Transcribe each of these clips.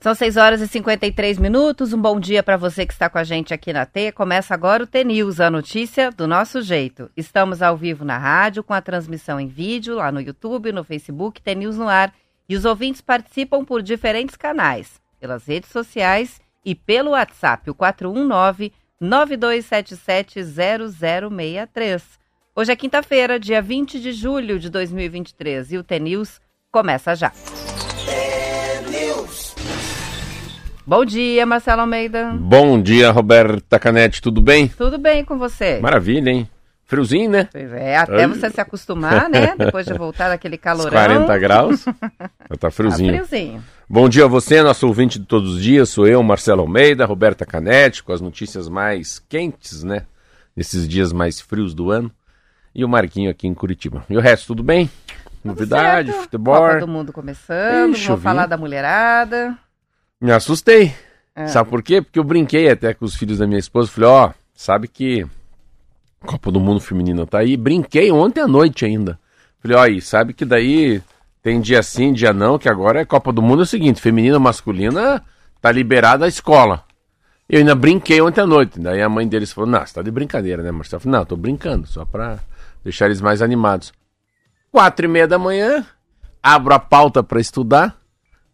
São 6 horas e 53 minutos. Um bom dia para você que está com a gente aqui na T. Começa agora o T-News, a notícia do nosso jeito. Estamos ao vivo na rádio, com a transmissão em vídeo, lá no YouTube, no Facebook, T-News no ar. E os ouvintes participam por diferentes canais, pelas redes sociais e pelo WhatsApp, o 419 9277 0063. Hoje é quinta-feira, dia 20 de julho de 2023 e o T-News começa já. Bom dia, Marcelo Almeida. Bom dia, Roberta Canete, tudo bem? Tudo bem com você? Maravilha, hein? Friozinho, né? Pois é, até você se acostumar, né? Depois de voltar daquele calorão. 40 graus. tá friozinho. Tá friozinho. Bom dia a você, nosso ouvinte de todos os dias. Sou eu, Marcelo Almeida, Roberta Canete, com as notícias mais quentes, né? Nesses dias mais frios do ano. E o Marquinho aqui em Curitiba. E o resto, tudo bem? Novidade, certo. futebol. Copa do Mundo começando, Ixi, vou falar da mulherada. Me assustei. É. Sabe por quê? Porque eu brinquei até com os filhos da minha esposa. Falei, ó, sabe que Copa do Mundo Feminino tá aí. Brinquei ontem à noite ainda. Falei, ó, e sabe que daí tem dia sim, dia não, que agora é Copa do Mundo é o seguinte, feminina, masculina, tá liberada a escola. Eu ainda brinquei ontem à noite. Daí a mãe deles falou, não, você tá de brincadeira, né, Marcelo? Eu falei, não, tô brincando, só pra deixar eles mais animados. Quatro e meia da manhã, abro a pauta pra estudar.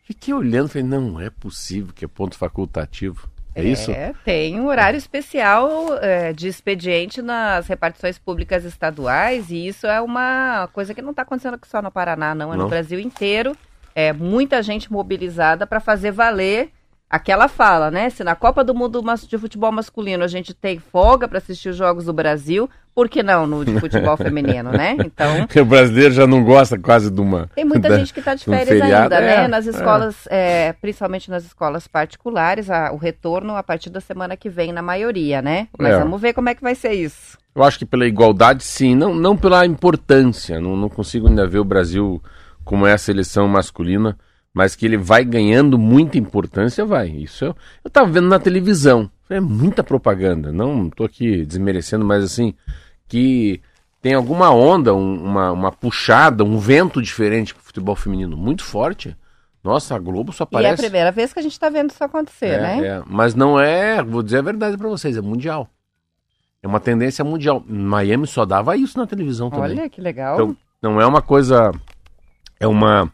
Fiquei olhando, falei, não é possível que é ponto facultativo. É, isso? É, tem um horário especial é, de expediente nas repartições públicas estaduais e isso é uma coisa que não está acontecendo aqui só no Paraná, não, é no Não. Brasil inteiro. É muita gente mobilizada para fazer valer aquela fala, né? Se na Copa do Mundo de futebol masculino a gente tem folga para assistir os jogos do Brasil, por que não no de futebol feminino, né? Então Porque o brasileiro já não gosta quase de uma. tem muita da- gente que está de de um férias feriado, ainda, né? é, Nas é. escolas, é, principalmente nas escolas particulares, a- o retorno a partir da semana que vem, na maioria, né? Mas É. vamos ver como é que vai ser isso. Eu acho que pela igualdade, sim, não, não pela importância. Não, não consigo ainda ver o Brasil como é a seleção masculina, mas que ele vai ganhando muita importância, vai. Isso eu, eu tava vendo na televisão. É muita propaganda. Não tô aqui desmerecendo, mas assim, que tem alguma onda, um- uma, uma puxada, um vento diferente pro futebol feminino muito forte. Nossa, a Globo só E é a aparece. primeira vez que a gente está vendo isso acontecer, É, né? é. Mas não é, vou dizer a verdade pra vocês, é mundial. É uma tendência mundial. Miami só dava isso na televisão também. Olha que legal. Então, não é uma coisa. É uma,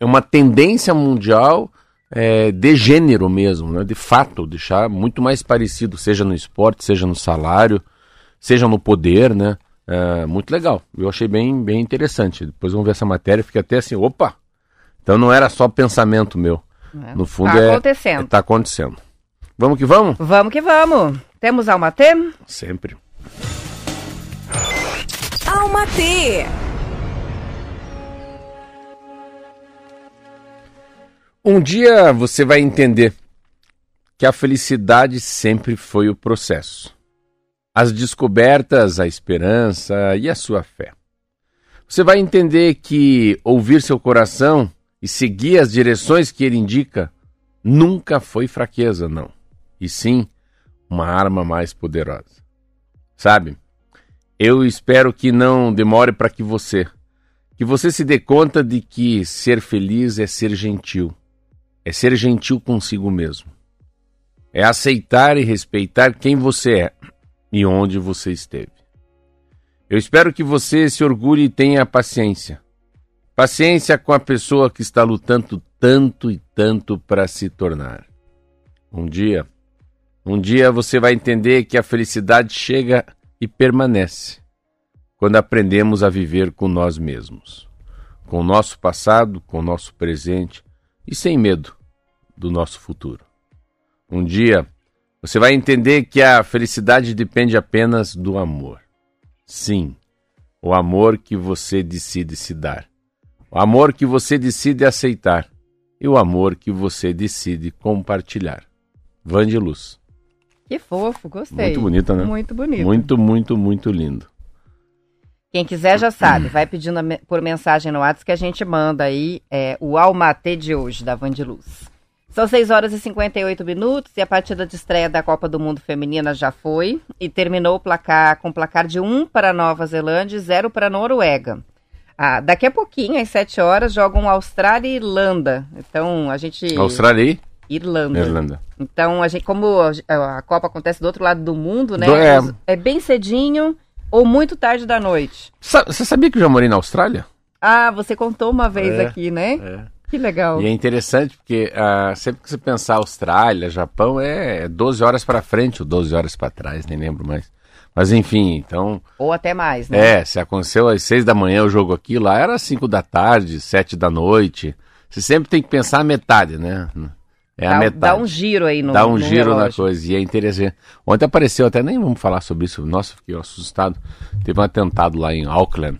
é uma tendência mundial é, de gênero mesmo, né? De fato, deixar muito mais parecido, seja no esporte, seja no salário, seja no poder, né? É, muito legal. Eu achei bem, bem interessante. Depois vamos ver essa matéria, fiquei até assim, opa! Então não era só pensamento meu. né? No fundo tá é. acontecendo. Tá acontecendo. Vamos que vamos? Vamos que vamos. Temos alma T? Sempre. Alma T. Um dia você vai entender que a felicidade sempre foi o processo. As descobertas, a esperança e a sua fé. Você vai entender que ouvir seu coração e seguir as direções que ele indica nunca foi fraqueza, não. E sim uma arma mais poderosa. Sabe? Eu espero que não demore para que você, que você se dê conta de que ser feliz é ser gentil é ser gentil consigo mesmo. É aceitar e respeitar quem você é e onde você esteve. Eu espero que você se orgulhe e tenha paciência. Paciência com a pessoa que está lutando tanto e tanto para se tornar. Um dia, um dia você vai entender que a felicidade chega e permanece quando aprendemos a viver com nós mesmos, com o nosso passado, com o nosso presente e sem medo do nosso futuro. Um dia você vai entender que a felicidade depende apenas do amor. Sim, o amor que você decide se dar, o amor que você decide aceitar e o amor que você decide compartilhar. Van de Luz. Que fofo, gostei. Muito bonita, né? Muito bonito. Muito, muito, muito lindo. Quem quiser já sabe, vai pedindo por mensagem no WhatsApp que a gente manda aí é, o Almatê de hoje, da Van de Luz. São 6 horas e 58 minutos e a partida de estreia da Copa do Mundo Feminina já foi e terminou o placar com placar de 1 para Nova Zelândia e 0 para Noruega. Ah, daqui a pouquinho, às 7 horas, jogam Austrália e Irlanda. Então, a gente... Austrália e? Irlanda. Irlanda. Então, a gente, como a, Copa acontece do outro lado do mundo, né? Do- é. é bem cedinho ou muito tarde da noite. Sa- Você sabia que eu já morei na Austrália? Ah, você contou uma vez É, aqui, né? É. Que legal. E é interessante porque ah, sempre que você pensar Austrália, Japão, é 12 horas para frente ou 12 horas para trás, nem lembro mais. Mas enfim, então, Ou até mais, né? é, se aconteceu às 6 da manhã o jogo aqui, lá era 5 da tarde, 7 da noite. Você sempre tem que pensar a metade, né? É a dá, metade. dá um giro aí no Dá um no giro na relógio. coisa. E é interessante. Ontem apareceu, até nem vamos falar sobre isso. Nossa, fiquei assustado. Teve um atentado lá em Auckland,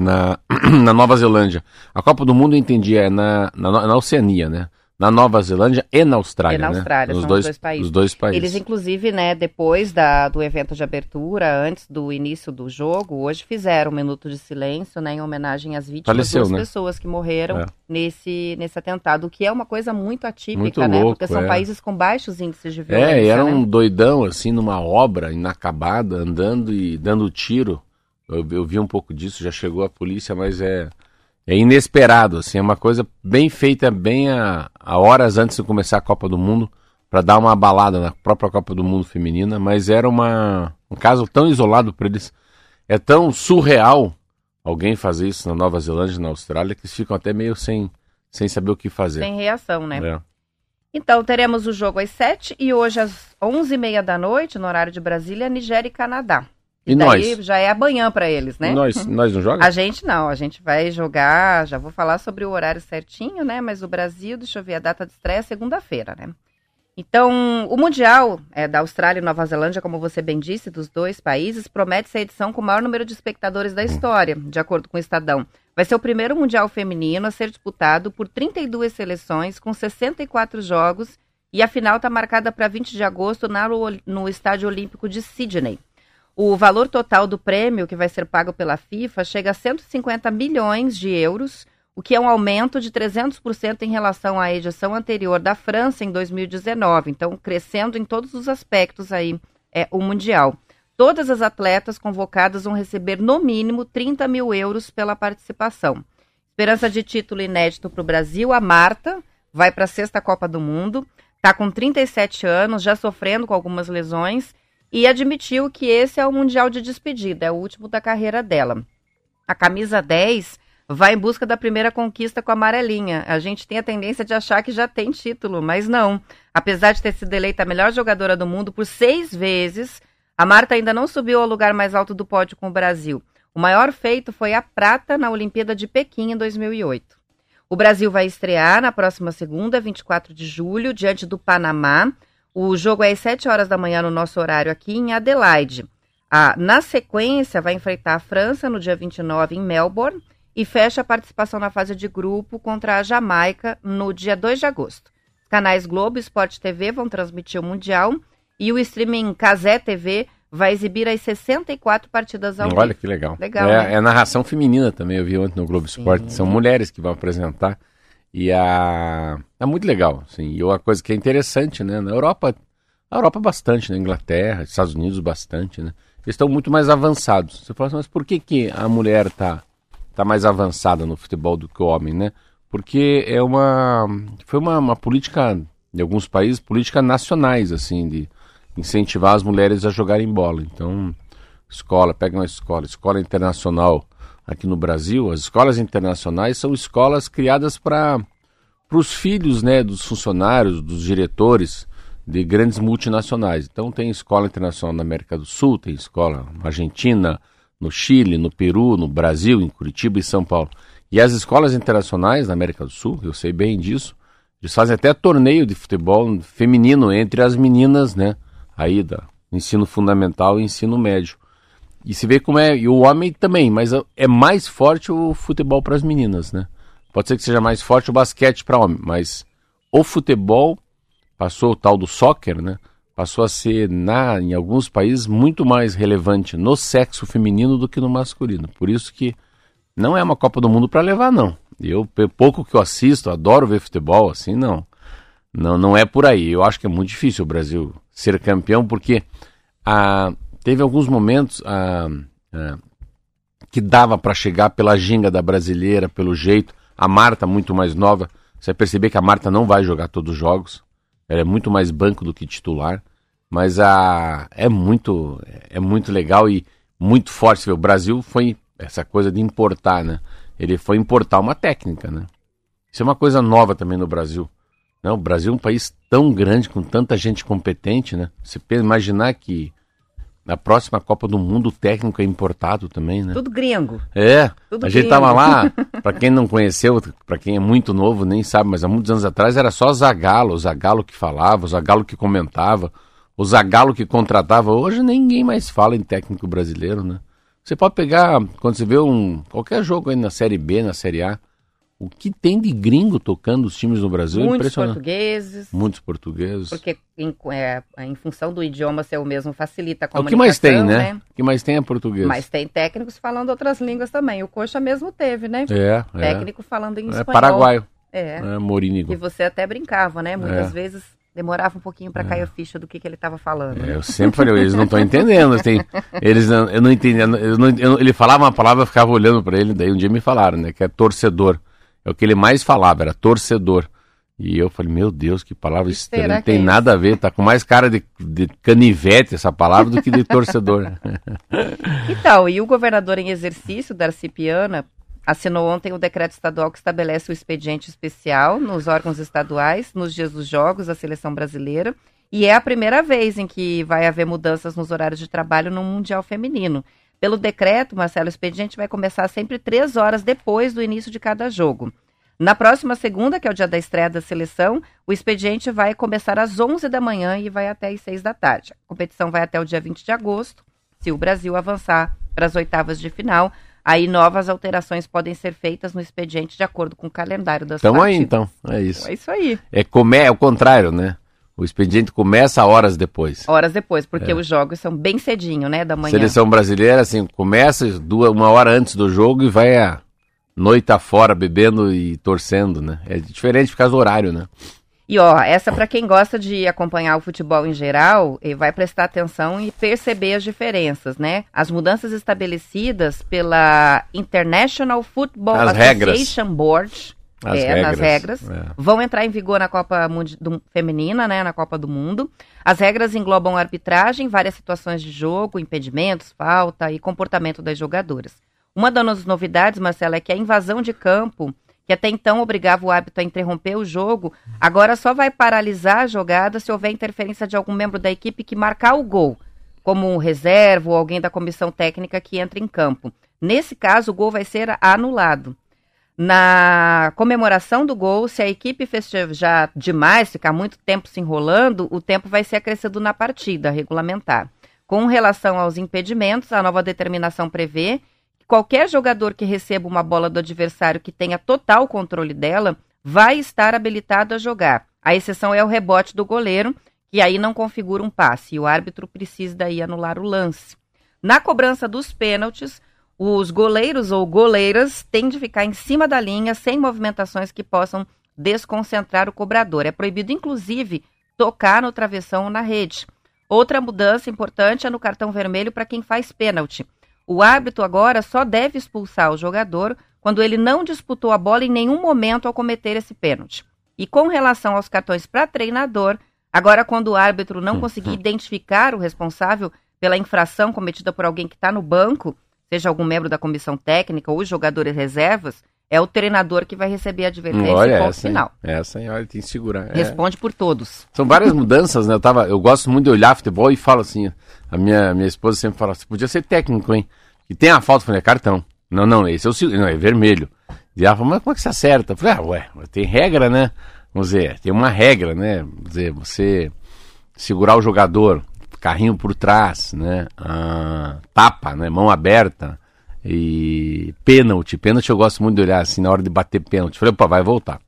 na, na Nova Zelândia. A Copa do Mundo, eu entendi, é na, na, na Oceania, né? Na Nova Zelândia e na Austrália. E na né? Austrália, Os são os dois, países. Os dois países. Eles, inclusive, né, depois da, do evento de abertura, antes do início do jogo, hoje fizeram um minuto de silêncio, né, em homenagem às vítimas Faleceu, das né? pessoas que morreram É. nesse, nesse atentado, o que é uma coisa muito atípica, Muito né? louco, porque são é. países com baixos índices de violência. É, e era né? um doidão, assim, numa obra inacabada, andando e dando tiro. Eu, eu vi um pouco disso, já chegou a polícia, mas é, é inesperado, assim, é uma coisa bem feita, bem a, a horas antes de começar a Copa do Mundo, para dar uma balada na própria Copa do Mundo feminina, mas era uma, um caso tão isolado para eles, é tão surreal alguém fazer isso na Nova Zelândia e na Austrália, que eles ficam até meio sem, sem saber o que fazer. Sem reação, né? É. Então, teremos o jogo às 7 e hoje às 11h30 da noite, no horário de Brasília, Nigéria e Canadá. E daí nós? já é amanhã para eles, né? Nós, nós não jogamos? A gente não, a gente vai jogar, já vou falar sobre o horário certinho, né? Mas o Brasil, deixa eu ver, a data de estreia é segunda-feira, né? Então, o Mundial é, da Austrália e Nova Zelândia, como você bem disse, dos dois países, promete ser a edição com o maior número de espectadores da história, de acordo com o Estadão. Vai ser o primeiro Mundial feminino a ser disputado por 32 seleções, com 64 jogos, e a final está marcada para 20 de agosto na, no Estádio Olímpico de Sydney. O valor total do prêmio que vai ser pago pela FIFA chega a 150 milhões de euros, o que é um aumento de 300% em relação à edição anterior da França em 2019. Então, crescendo em todos os aspectos aí é o Mundial. Todas as atletas convocadas vão receber no mínimo 30 mil euros pela participação. Esperança de título inédito para o Brasil, a Marta vai para a sexta Copa do Mundo, está com 37 anos, já sofrendo com algumas lesões e admitiu que esse é o Mundial de despedida, é o último da carreira dela. A camisa 10 vai em busca da primeira conquista com a amarelinha. A gente tem a tendência de achar que já tem título, mas não. Apesar de ter sido eleita a melhor jogadora do mundo por seis vezes, a Marta ainda não subiu ao lugar mais alto do pódio com o Brasil. O maior feito foi a prata na Olimpíada de Pequim em 2008. O Brasil vai estrear na próxima segunda, 24 de julho, diante do Panamá. O jogo é às 7 horas da manhã no nosso horário aqui em Adelaide. Ah, na sequência, vai enfrentar a França no dia 29 em Melbourne e fecha a participação na fase de grupo contra a Jamaica no dia 2 de agosto. Os canais Globo e Sport TV vão transmitir o Mundial e o streaming Casé TV vai exibir as 64 partidas ao Olha vivo. que legal. Legal, é, né? é narração feminina também, eu vi ontem no Globo Esporte. São mulheres que vão apresentar. E a... é muito legal. Assim. E uma coisa que é interessante, né? Na Europa, a Europa bastante, na Inglaterra, Estados Unidos bastante, né? Eles estão muito mais avançados. Você fala assim, mas por que, que a mulher está tá mais avançada no futebol do que o homem, né? Porque é uma... Foi uma, uma política, em alguns países, política nacionais, assim, de incentivar as mulheres a jogarem bola. Então, escola, pega uma escola, escola internacional aqui no Brasil, as escolas internacionais são escolas criadas para os filhos né, dos funcionários, dos diretores de grandes multinacionais. Então tem escola internacional na América do Sul, tem escola na Argentina, no Chile, no Peru, no Brasil, em Curitiba e São Paulo. E as escolas internacionais na América do Sul, eu sei bem disso, eles fazem até torneio de futebol feminino entre as meninas, né? Aí da ensino fundamental e ensino médio. E se vê como é. E o homem também, mas é mais forte o futebol para as meninas, né? Pode ser que seja mais forte o basquete para homem, mas o futebol passou o tal do soccer, né? Passou a ser, na, em alguns países, muito mais relevante no sexo feminino do que no masculino. Por isso que não é uma Copa do Mundo para levar, não. Eu, pouco que eu assisto, adoro ver futebol, assim, não. Não, não é por aí. Eu acho que é muito difícil o Brasil ser campeão, porque ah, teve alguns momentos ah, ah, que dava para chegar pela ginga da brasileira, pelo jeito. A Marta, muito mais nova. Você vai perceber que a Marta não vai jogar todos os jogos. Ela é muito mais banco do que titular. Mas a, é muito é muito legal e muito forte. O Brasil foi essa coisa de importar, né? Ele foi importar uma técnica, né? Isso é uma coisa nova também no Brasil. Não, o Brasil é um país tão grande, com tanta gente competente, né? Você imaginar que na próxima Copa do Mundo o técnico é importado também, né? Tudo gringo. É. Tudo a gente gringo. tava lá, para quem não conheceu, para quem é muito novo, nem sabe, mas há muitos anos atrás era só Zagalo, o Zagalo que falava, o Zagalo que comentava, o Zagalo que contratava. Hoje ninguém mais fala em técnico brasileiro, né? Você pode pegar, quando você vê um qualquer jogo aí na Série B, na Série A, o que tem de gringo tocando os times no Brasil é Muitos impressionante. portugueses. Muitos portugueses. Porque em, é, em função do idioma ser o mesmo facilita a É o comunicação, que mais tem, né? O que mais tem é português. Mas tem técnicos falando outras línguas também. O Coxa mesmo teve, né? É, é. Técnico falando em É espanhol. paraguaio. É. É morínigo. E você até brincava, né? Muitas É. vezes demorava um pouquinho para cair a ficha do que, que ele estava falando. É, né? eu sempre falei, eles não estão entendendo. Eles, têm- eles não, eu não entendi. eu não- eu ele falava uma palavra, eu ficava olhando para ele. Daí um dia me falaram, né? Que é torcedor. É o que ele mais falava, era torcedor. E eu falei, meu Deus, que palavra Que estranha. Não tem é nada a ver, tá com mais cara de, de canivete essa palavra do que de torcedor. Então, e o governador em exercício, Darcy Piana, assinou ontem o decreto estadual que estabelece o expediente especial nos órgãos estaduais, nos dias dos jogos da seleção brasileira. E é a primeira vez em que vai haver mudanças nos horários de trabalho no Mundial Feminino. Pelo decreto, Marcelo, o expediente vai começar sempre três horas depois do início de cada jogo. Na próxima segunda, que é o dia da estreia da seleção, o expediente vai começar às 11 da manhã e vai até às 6 da tarde. A competição vai até o dia 20 de agosto. Se o Brasil avançar para as oitavas de final, aí novas alterações podem ser feitas no expediente de acordo com o calendário das Então aí, partidas. então. É isso. É isso aí. É, come, é o contrário, né? O expediente começa horas depois. Horas depois, porque os jogos são bem cedinho, né, da manhã. Seleção brasileira, assim, começa duas, uma hora antes do jogo e vai a noite afora bebendo e torcendo, né? É diferente por causa do horário, né? E ó, essa para quem gosta de acompanhar o futebol em geral, eh, vai prestar atenção e perceber as diferenças, né? As mudanças estabelecidas pela International Football As regras. Association Board, As é, nas regras, regras, é. vão entrar em vigor na Copa Mundi- do- Feminina, né, na Copa do Mundo. As regras englobam arbitragem, várias situações de jogo, impedimentos, falta e comportamento das jogadoras. Uma das novidades, Marcela, é que a invasão de campo, que até então obrigava o árbitro a interromper o jogo, agora só vai paralisar a jogada se houver interferência de algum membro da equipe que marcar o gol, como um reserva ou alguém da comissão técnica que entra em campo. Nesse caso, o gol vai ser anulado. Na comemoração do gol, se a equipe festejar demais, ficar muito tempo se enrolando, o tempo vai ser acrescido na partida regulamentar. Com relação aos impedimentos, a nova determinação prevê que qualquer jogador que receba uma bola do adversário que tenha total controle dela vai estar habilitado a jogar. A exceção é o rebote do goleiro, que aí não configura um passe, e o árbitro precisa daí anular o lance. Na cobrança dos pênaltis, os goleiros ou goleiras têm de ficar em cima da linha, sem movimentações que possam desconcentrar o cobrador. É proibido, inclusive, tocar no travessão ou na rede. Outra mudança importante é no cartão vermelho para quem faz pênalti. O árbitro agora só deve expulsar o jogador quando ele não disputou a bola em nenhum momento ao cometer esse pênalti. E com relação aos cartões para treinador, agora quando o árbitro não conseguir identificar o responsável pela infração cometida por alguém que está no banco, seja algum membro da comissão técnica ou jogadores reservas, é o treinador que vai receber a advertência olha ponto essa, hein? final. Essa, hein? Olha, tem que segurar. É. Responde por todos. São várias mudanças, né? Eu, tava, eu gosto muito de olhar futebol e falo assim, a minha, minha esposa sempre fala, você podia ser técnico, hein? E tem a falta, eu falei, é cartão. Não, não, esse é o não, é vermelho. E ela falou, mas como é que você acerta? Eu falei, ah, ué, tem regra, né? Vamos dizer, tem uma regra, né? Vamos dizer, você segurar o jogador, carrinho por trás, né? Ah, tapa, né? Mão aberta. E pênalti. Pênalti eu gosto muito de olhar assim na hora de bater pênalti. Falei, opa, vai voltar.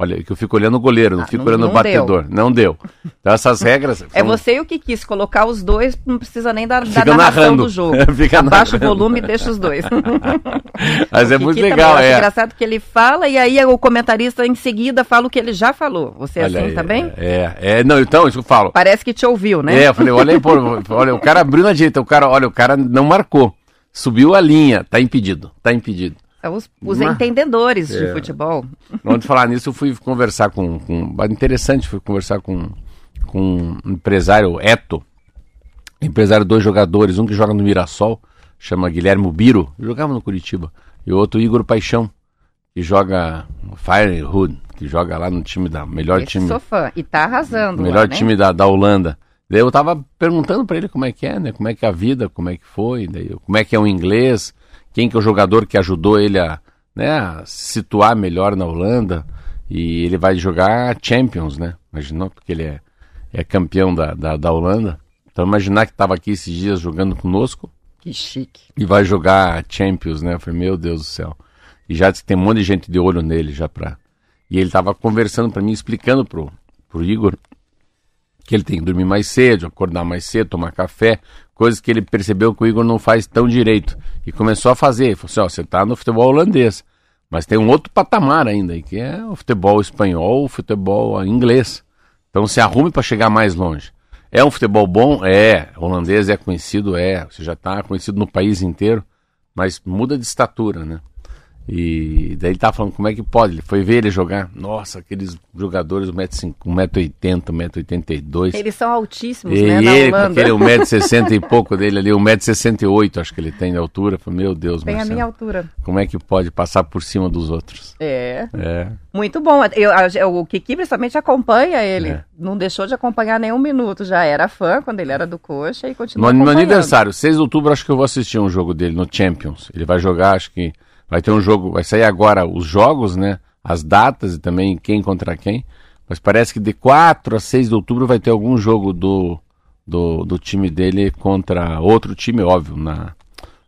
Olha, que eu fico olhando o goleiro, não Ah, fico não- olhando o não batedor. Não deu. Então essas regras. É são- você o que quis colocar os dois, não precisa nem da, da narração do jogo. Fica Abaixa o narrando. volume e deixa os dois. Mas é O muito legal, acho é. engraçado que ele fala e aí o comentarista em seguida fala o que ele já falou. Você é Olha assim aí, também? É, é, não, então, isso eu falo. Parece que te ouviu, né? É, eu falei, olha aí, pô, olha, o cara abriu na direita, o cara, olha, o cara não marcou. subiu a linha, tá impedido, tá impedido. São os, os entendedores é. de futebol. Antes de falar nisso, eu fui conversar com, com. Interessante, fui conversar com, com um empresário, Eto. Empresário dois jogadores, um que joga no Mirassol, chama Guilherme Biro, jogava no Curitiba, e o outro Igor Paixão, que joga Firehood, que joga lá no time da melhor Esse time. Sou fã e tá arrasando. Melhor lá, né? time da, da Holanda. Daí eu tava perguntando para ele como é que é, né? Como é que é a vida, como é que foi, daí, como é que é o inglês, quem que é o jogador que ajudou ele a, né, situar melhor na Holanda. E ele vai jogar Champions, né? Imaginou? Porque ele é, é campeão da, da, da Holanda. Então imaginar que estava aqui esses dias jogando conosco. Que chique. E vai jogar Champions, né? Eu falei, meu Deus do céu. E já tem um monte de gente de olho nele já pra. E ele tava conversando para mim, explicando pro, pro Igor que ele tem que dormir mais cedo, acordar mais cedo, tomar café, coisas que ele percebeu que o Igor não faz tão direito. E começou a fazer. Falou assim, ó, você tá no futebol holandês, mas tem um outro patamar ainda, que é o futebol espanhol, o futebol inglês. Então se arrume para chegar mais longe. É um futebol bom? É. O holandês é conhecido? É. Você já está conhecido no país inteiro, mas muda de estatura, né? E daí ele tava falando como é que pode. Ele foi ver ele jogar. Nossa, aqueles jogadores 1,80m, 1,82m. Eles são altíssimos, e né? Na ele, Holanda. aquele 1,60m e pouco dele ali, 1,68m acho que ele tem de altura. Falei, meu Deus, Tem Marcelo, a minha altura. Como é que pode passar por cima dos outros? É. É. Muito bom. Eu, eu, o Kiki principalmente acompanha ele. É. Não deixou de acompanhar nenhum minuto. Já era fã quando ele era do Coxa e continua No, no aniversário, 6 de outubro, acho que eu vou assistir um jogo dele no Champions. Ele vai jogar, acho que Vai ter um jogo, vai sair agora os jogos, né? As datas e também quem contra quem. Mas parece que de 4 a 6 de outubro vai ter algum jogo do, do, do time dele contra outro time, óbvio, na,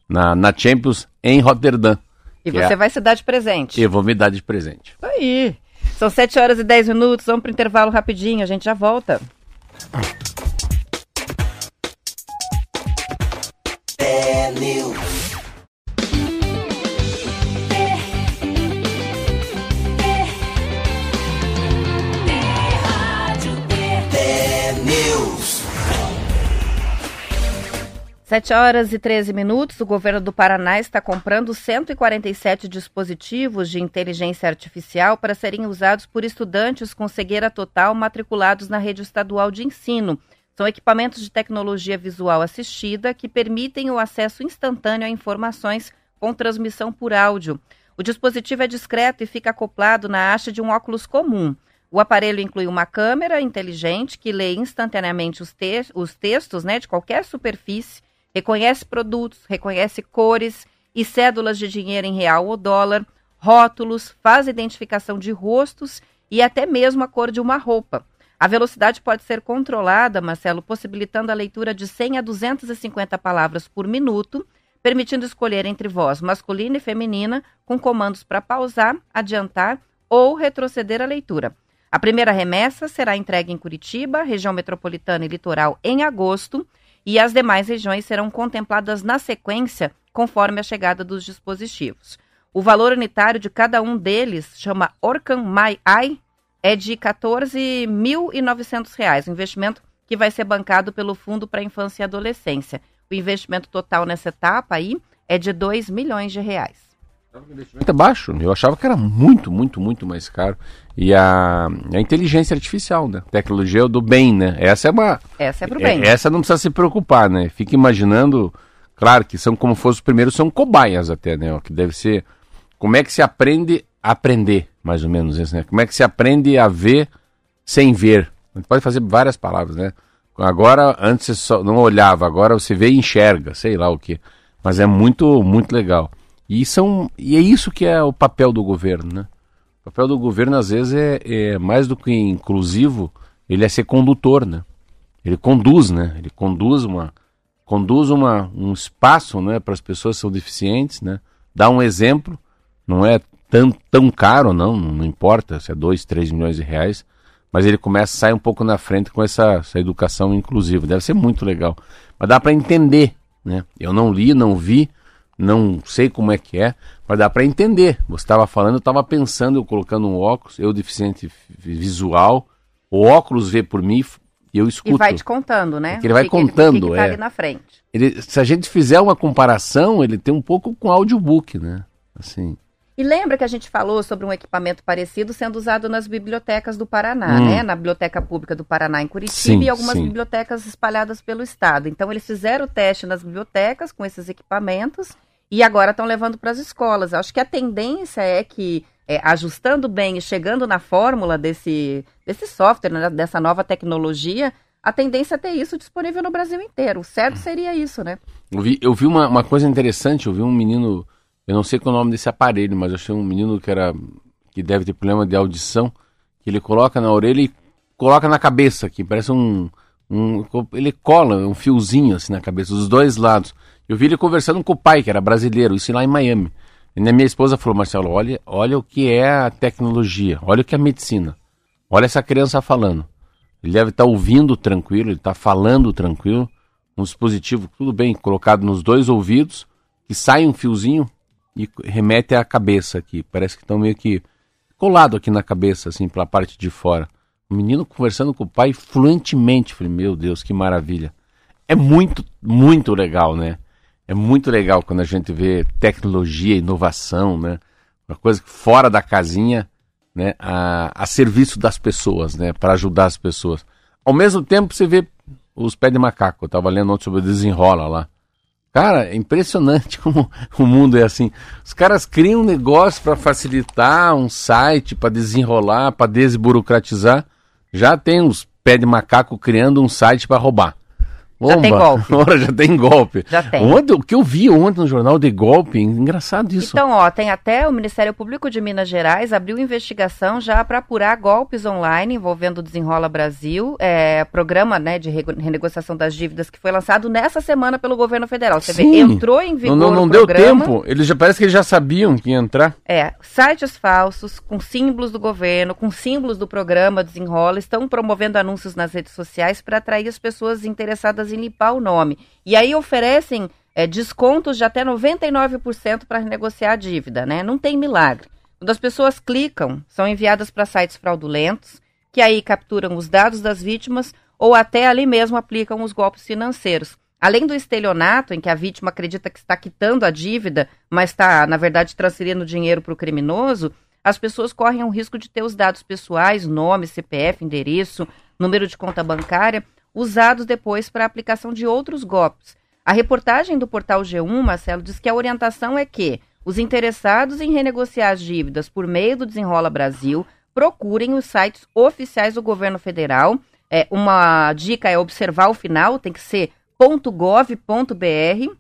na, na Champions em Rotterdam. E você é... vai se dar de presente. Eu vou me dar de presente. Aí. São 7 horas e 10 minutos, vamos para o intervalo rapidinho, a gente já volta. É Sete horas e 13 minutos, o governo do Paraná está comprando 147 dispositivos de inteligência artificial para serem usados por estudantes com cegueira total matriculados na rede estadual de ensino. São equipamentos de tecnologia visual assistida que permitem o acesso instantâneo a informações com transmissão por áudio. O dispositivo é discreto e fica acoplado na haste de um óculos comum. O aparelho inclui uma câmera inteligente que lê instantaneamente os, te os textos né, de qualquer superfície reconhece produtos, reconhece cores e cédulas de dinheiro em real ou dólar, rótulos, faz identificação de rostos e até mesmo a cor de uma roupa. A velocidade pode ser controlada, Marcelo, possibilitando a leitura de 100 a 250 palavras por minuto, permitindo escolher entre voz masculina e feminina, com comandos para pausar, adiantar ou retroceder a leitura. A primeira remessa será entregue em Curitiba, região metropolitana e litoral, em agosto e as demais regiões serão contempladas na sequência, conforme a chegada dos dispositivos. O valor unitário de cada um deles, chama Orcan My Eye, é de R$ 14.900, um investimento que vai ser bancado pelo Fundo para Infância e Adolescência. O investimento total nessa etapa aí é de 2 milhões de reais. Investimento é baixo. Eu achava que era muito, muito, muito mais caro. E a, a inteligência artificial, né? Tecnologia do bem, né? Essa é uma. Essa é pro bem. É, essa não precisa se preocupar, né? Fica imaginando. Claro que são como fosse os primeiros, são cobaias até, né? Que deve ser. Como é que se aprende a aprender, mais ou menos isso, né? Como é que se aprende a ver sem ver? A gente pode fazer várias palavras, né? Agora, antes você só não olhava, agora você vê e enxerga, sei lá o que. Mas é muito, muito legal. E, são, e é isso que é o papel do governo, né? O papel do governo, às vezes, é, é mais do que inclusivo, ele é ser condutor, né? Ele conduz, né? Ele conduz uma conduz uma, um espaço né, para as pessoas que são deficientes, né? Dá um exemplo, não é tão, tão caro, não, não importa se é 2, 3 milhões de reais, mas ele começa a sair um pouco na frente com essa, essa educação inclusiva. Deve ser muito legal. Mas dá para entender, né? Eu não li, não vi, não sei como é que é, mas dá para entender. Você estava falando, eu estava pensando, eu colocando um óculos, eu deficiente visual, o óculos vê por mim, e eu escuto. E vai te contando, né? É que ele vai que contando, que, que tá é. ali na frente. Ele, se a gente fizer uma comparação, ele tem um pouco com audiobook, né? Assim. E lembra que a gente falou sobre um equipamento parecido sendo usado nas bibliotecas do Paraná, Hum. né? Na Biblioteca Pública do Paraná em Curitiba Sim, e algumas sim. bibliotecas espalhadas pelo estado. Então eles fizeram o teste nas bibliotecas com esses equipamentos e agora estão levando para as escolas. Acho que a tendência é que é, ajustando bem e chegando na fórmula desse, desse software, né, dessa nova tecnologia, a tendência é ter isso disponível no Brasil inteiro. O certo seria isso, né? Eu vi, eu vi uma, uma coisa interessante, eu vi um menino, eu não sei qual é o nome desse aparelho, mas eu achei um menino que era que deve ter problema de audição, que ele coloca na orelha e coloca na cabeça aqui, parece um, um ele cola um fiozinho assim na cabeça, dos dois lados. Eu vi ele conversando com o pai, que era brasileiro, isso lá em Miami. E minha esposa falou, Marcelo, olha, olha o que é a tecnologia, olha o que é a medicina. Olha essa criança falando. Ele deve estar ouvindo tranquilo, ele está falando tranquilo. Um dispositivo, tudo bem, colocado nos dois ouvidos, que sai um fiozinho e remete à cabeça aqui. Parece que estão meio que colado aqui na cabeça, assim, pela parte de fora. O menino conversando com o pai fluentemente. Falei, meu Deus, que maravilha. É muito, muito legal, né? É muito legal quando a gente vê tecnologia, inovação, né? Uma coisa fora da casinha, né? A, a serviço das pessoas, né? Para ajudar as pessoas. Ao mesmo tempo, você vê os pés de macaco. Eu estava lendo ontem sobre o desenrola lá. Cara, é impressionante como o mundo é assim. Os caras criam um negócio para facilitar um site, para desenrolar, para desburocratizar. Já tem os pés de macaco criando um site para roubar. Já tem golpe. Ora, já tem golpe. Já tem. Ontem, o que eu vi ontem no jornal de golpe, engraçado isso. Então, ó, tem até o Ministério Público de Minas Gerais abriu investigação já para apurar golpes online envolvendo o Desenrola Brasil, é, programa né, de renegociação das dívidas que foi lançado nessa semana pelo governo federal. Você Sim. vê, entrou em vigor não não, não deu tempo. Eles já parece que eles já sabiam que ia entrar. É, sites falsos, com símbolos do governo, com símbolos do programa Desenrola, estão promovendo anúncios nas redes sociais para atrair as pessoas interessadas em limpar o nome. E aí oferecem é, descontos de até 99% para renegociar a dívida, né? Não tem milagre. Quando as pessoas clicam, são enviadas para sites fraudulentos, que aí capturam os dados das vítimas ou até ali mesmo aplicam os golpes financeiros. Além do estelionato, em que a vítima acredita que está quitando a dívida, mas está, na verdade, transferindo dinheiro para o criminoso, as pessoas correm o risco de ter os dados pessoais, nome, CPF, endereço, número de conta bancária, usados depois para a aplicação de outros golpes. A reportagem do portal G1, Marcelo, diz que a orientação é que os interessados em renegociar as dívidas por meio do Desenrola Brasil procurem os sites oficiais do governo federal. É, uma dica é observar o final, tem que ser .gov.br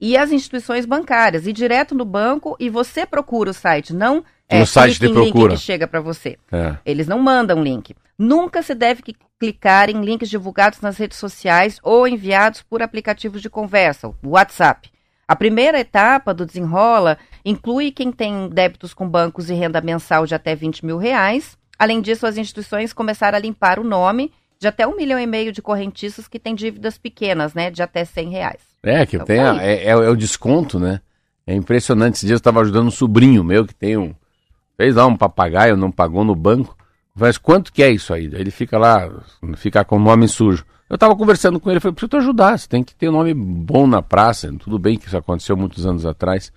e as instituições bancárias. E direto no banco e você procura o site, não é, No site de em link procura. que chega para você. É. Eles não mandam link. Nunca se deve clicar em links divulgados nas redes sociais ou enviados por aplicativos de conversa, o WhatsApp. A primeira etapa do desenrola inclui quem tem débitos com bancos e renda mensal de até 20 mil reais. Além disso, as instituições começaram a limpar o nome de até um milhão e meio de correntistas que têm dívidas pequenas, né, de até 100 reais. É, que Então tem tá a- é, é- é o desconto, né? É impressionante. Esses dias eu estava ajudando um sobrinho meu que tem um. Fez lá um papagaio, não pagou no banco. Mas quanto que é isso aí? Ele fica lá, fica com o nome sujo. Eu estava conversando com ele, falei, preciso te ajudar, você tem que ter um nome bom na praça. Tudo bem que isso aconteceu muitos anos atrás.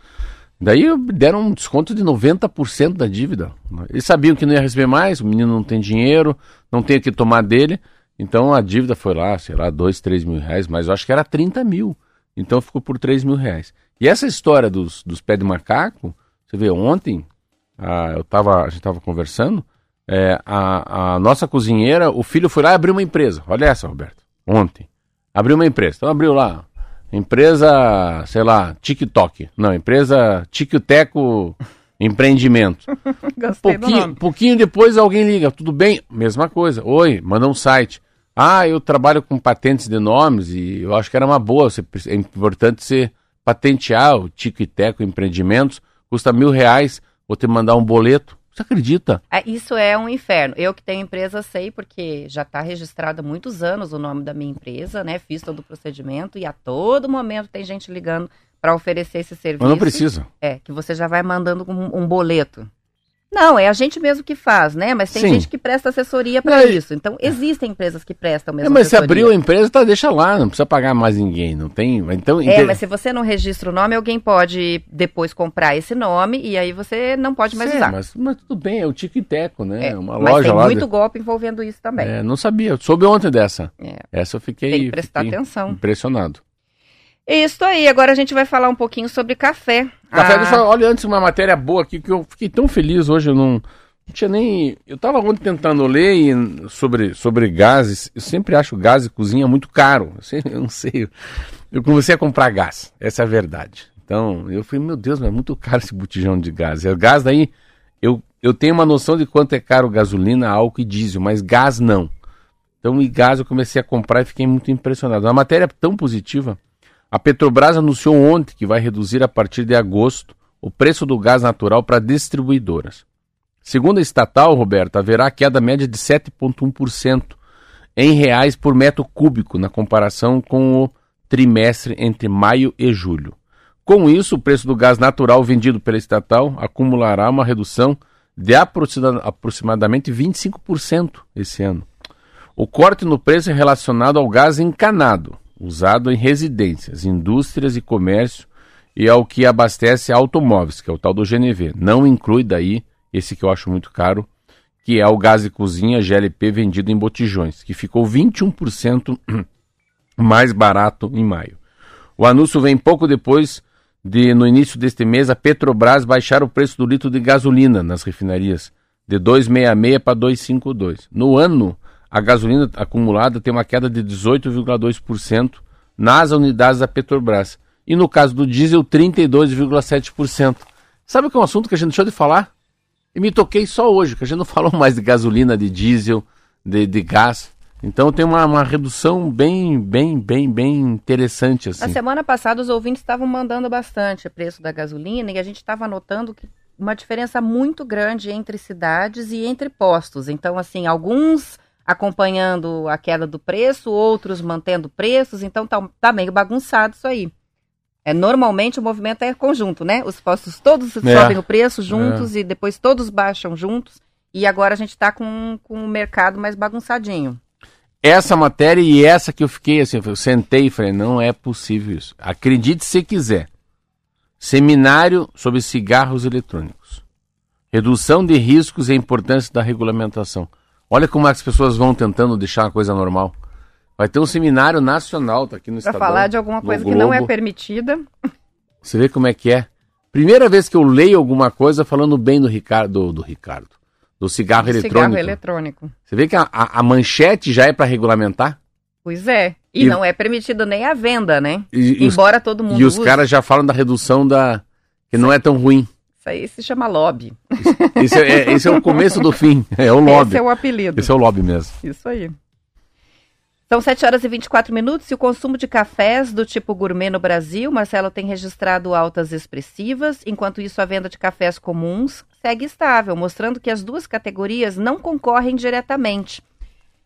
Daí deram um desconto de 90% da dívida. Eles sabiam que não ia receber mais, o menino não tem dinheiro, não tem o que tomar dele. Então a dívida foi lá, sei lá, 2, 3 mil reais, mas eu acho que era 30 mil. Então ficou por 3 mil reais. E essa história dos, dos pés de macaco, você vê, ontem ah, eu tava, a gente estava conversando, é, a, a nossa cozinheira, o filho foi lá e abriu uma empresa. Olha essa, Roberto. Ontem. Abriu uma empresa. Então abriu lá. Empresa, sei lá, TikTok. Não, empresa Ticoteco Empreendimento. Gostei pouquinho, pouquinho depois alguém liga, tudo bem? Mesma coisa. Oi, manda um site. Ah, eu trabalho com patentes de nomes e eu acho que era uma boa. você- É importante você patentear o Tico e Teco Empreendimentos. Custa mil reais, vou te mandar um boleto. Você acredita? É, Isso é um inferno. Eu que tenho empresa sei, porque já está registrado há muitos anos o nome da minha empresa, né? Fiz todo o procedimento e a todo momento tem gente ligando para oferecer esse serviço. Mas não precisa. É, que você já vai mandando um, um boleto. Não, é a gente mesmo que faz, né? Mas tem Sim. gente que presta assessoria para Não, isso. Então, existem empresas que prestam mesmo É, mas se assessoria. abriu a empresa, tá, deixa lá, não precisa pagar mais ninguém, não tem. Então, É, inte- mas se você não registra o nome, alguém pode depois comprar esse nome e aí você não pode mais Sim, usar. mas, mas tudo bem, é o Tico e Teco, né? É, uma mas loja tem lá. muito de- golpe envolvendo isso também. É, não sabia, soube ontem dessa. É. Essa eu fiquei, Tem que prestar fiquei atenção. impressionado. Isso aí, agora a gente vai falar um pouquinho sobre café. Café, Ah, deixa eu, olha antes uma matéria boa aqui que eu fiquei tão feliz hoje, eu não, não tinha nem. Eu tava ontem tentando ler e- sobre, sobre gases. Eu sempre acho gás e cozinha muito caro. Eu, sempre- eu não sei. Eu comecei a comprar gás, essa é a verdade. Então, eu falei, meu Deus, mas é muito caro esse botijão de gás. E o gás daí, eu, eu tenho uma noção de quanto é caro gasolina, álcool e diesel, mas gás não. Então, e gás eu comecei a comprar e fiquei muito impressionado. Uma matéria tão positiva. A Petrobras anunciou ontem que vai reduzir a partir de agosto o preço do gás natural para distribuidoras. Segundo a estatal, Roberto, haverá queda média de 7,1% em reais por metro cúbico na comparação com o trimestre entre maio e julho. Com isso, o preço do gás natural vendido pela estatal acumulará uma redução de aproxima- aproximadamente 25% esse ano. O corte no preço é relacionado ao gás encanado, usado em residências, indústrias e comércio e ao que abastece automóveis, que é o tal do GNV. Não inclui daí esse que eu acho muito caro, que é o gás de cozinha GLP vendido em botijões, que ficou 21% mais barato em maio. O anúncio vem pouco depois de, no início deste mês, a Petrobras baixar o preço do litro de gasolina nas refinarias, de 2,66 para 2,52. No ano, a gasolina acumulada tem uma queda de 18,2% nas unidades da Petrobras. E no caso do diesel, 32,7%. Sabe que é um assunto que a gente deixou de falar? E me toquei só hoje, que a gente não falou mais de gasolina, de diesel, de, de gás. Então tem uma, uma redução bem, bem, bem, bem interessante assim. Na semana passada, os ouvintes estavam mandando bastante o preço da gasolina e a gente estava notando que uma diferença muito grande entre cidades e entre postos. Então, assim, alguns acompanhando a queda do preço, outros mantendo preços, então tá, tá meio bagunçado isso aí. É, normalmente o movimento é conjunto, né? Os postos todos É. sobem o preço juntos e depois todos baixam juntos. E agora a gente está com, com o mercado mais bagunçadinho. Essa matéria e essa que eu fiquei assim, eu sentei e falei, não é possível isso. Acredite se quiser. Seminário sobre cigarros eletrônicos. Redução de riscos e a importância da regulamentação. Olha como as pessoas vão tentando deixar a coisa normal. Vai ter um seminário nacional, tá aqui no Para Estadão. falar de alguma coisa que não é permitida. Você vê como é que é. Primeira vez que eu leio alguma coisa falando bem do Ricardo, do, do Ricardo, do cigarro eletrônico. Cigarro eletrônico. Você vê que a, a- a manchete já é para regulamentar? Pois é. E, E- não é permitido nem a venda, né? E, e os, Embora todo mundo e os caras já falam da redução da. que não é tão ruim. Isso aí se chama lobby. Esse é, é- esse é o começo do fim. É o lobby. Esse é o apelido. Esse é o lobby mesmo. Isso aí. São 7 horas e 24 minutos e o consumo de cafés do tipo gourmet no Brasil, Marcelo, tem registrado altas expressivas, enquanto isso a venda de cafés comuns segue estável, mostrando que as duas categorias não concorrem diretamente.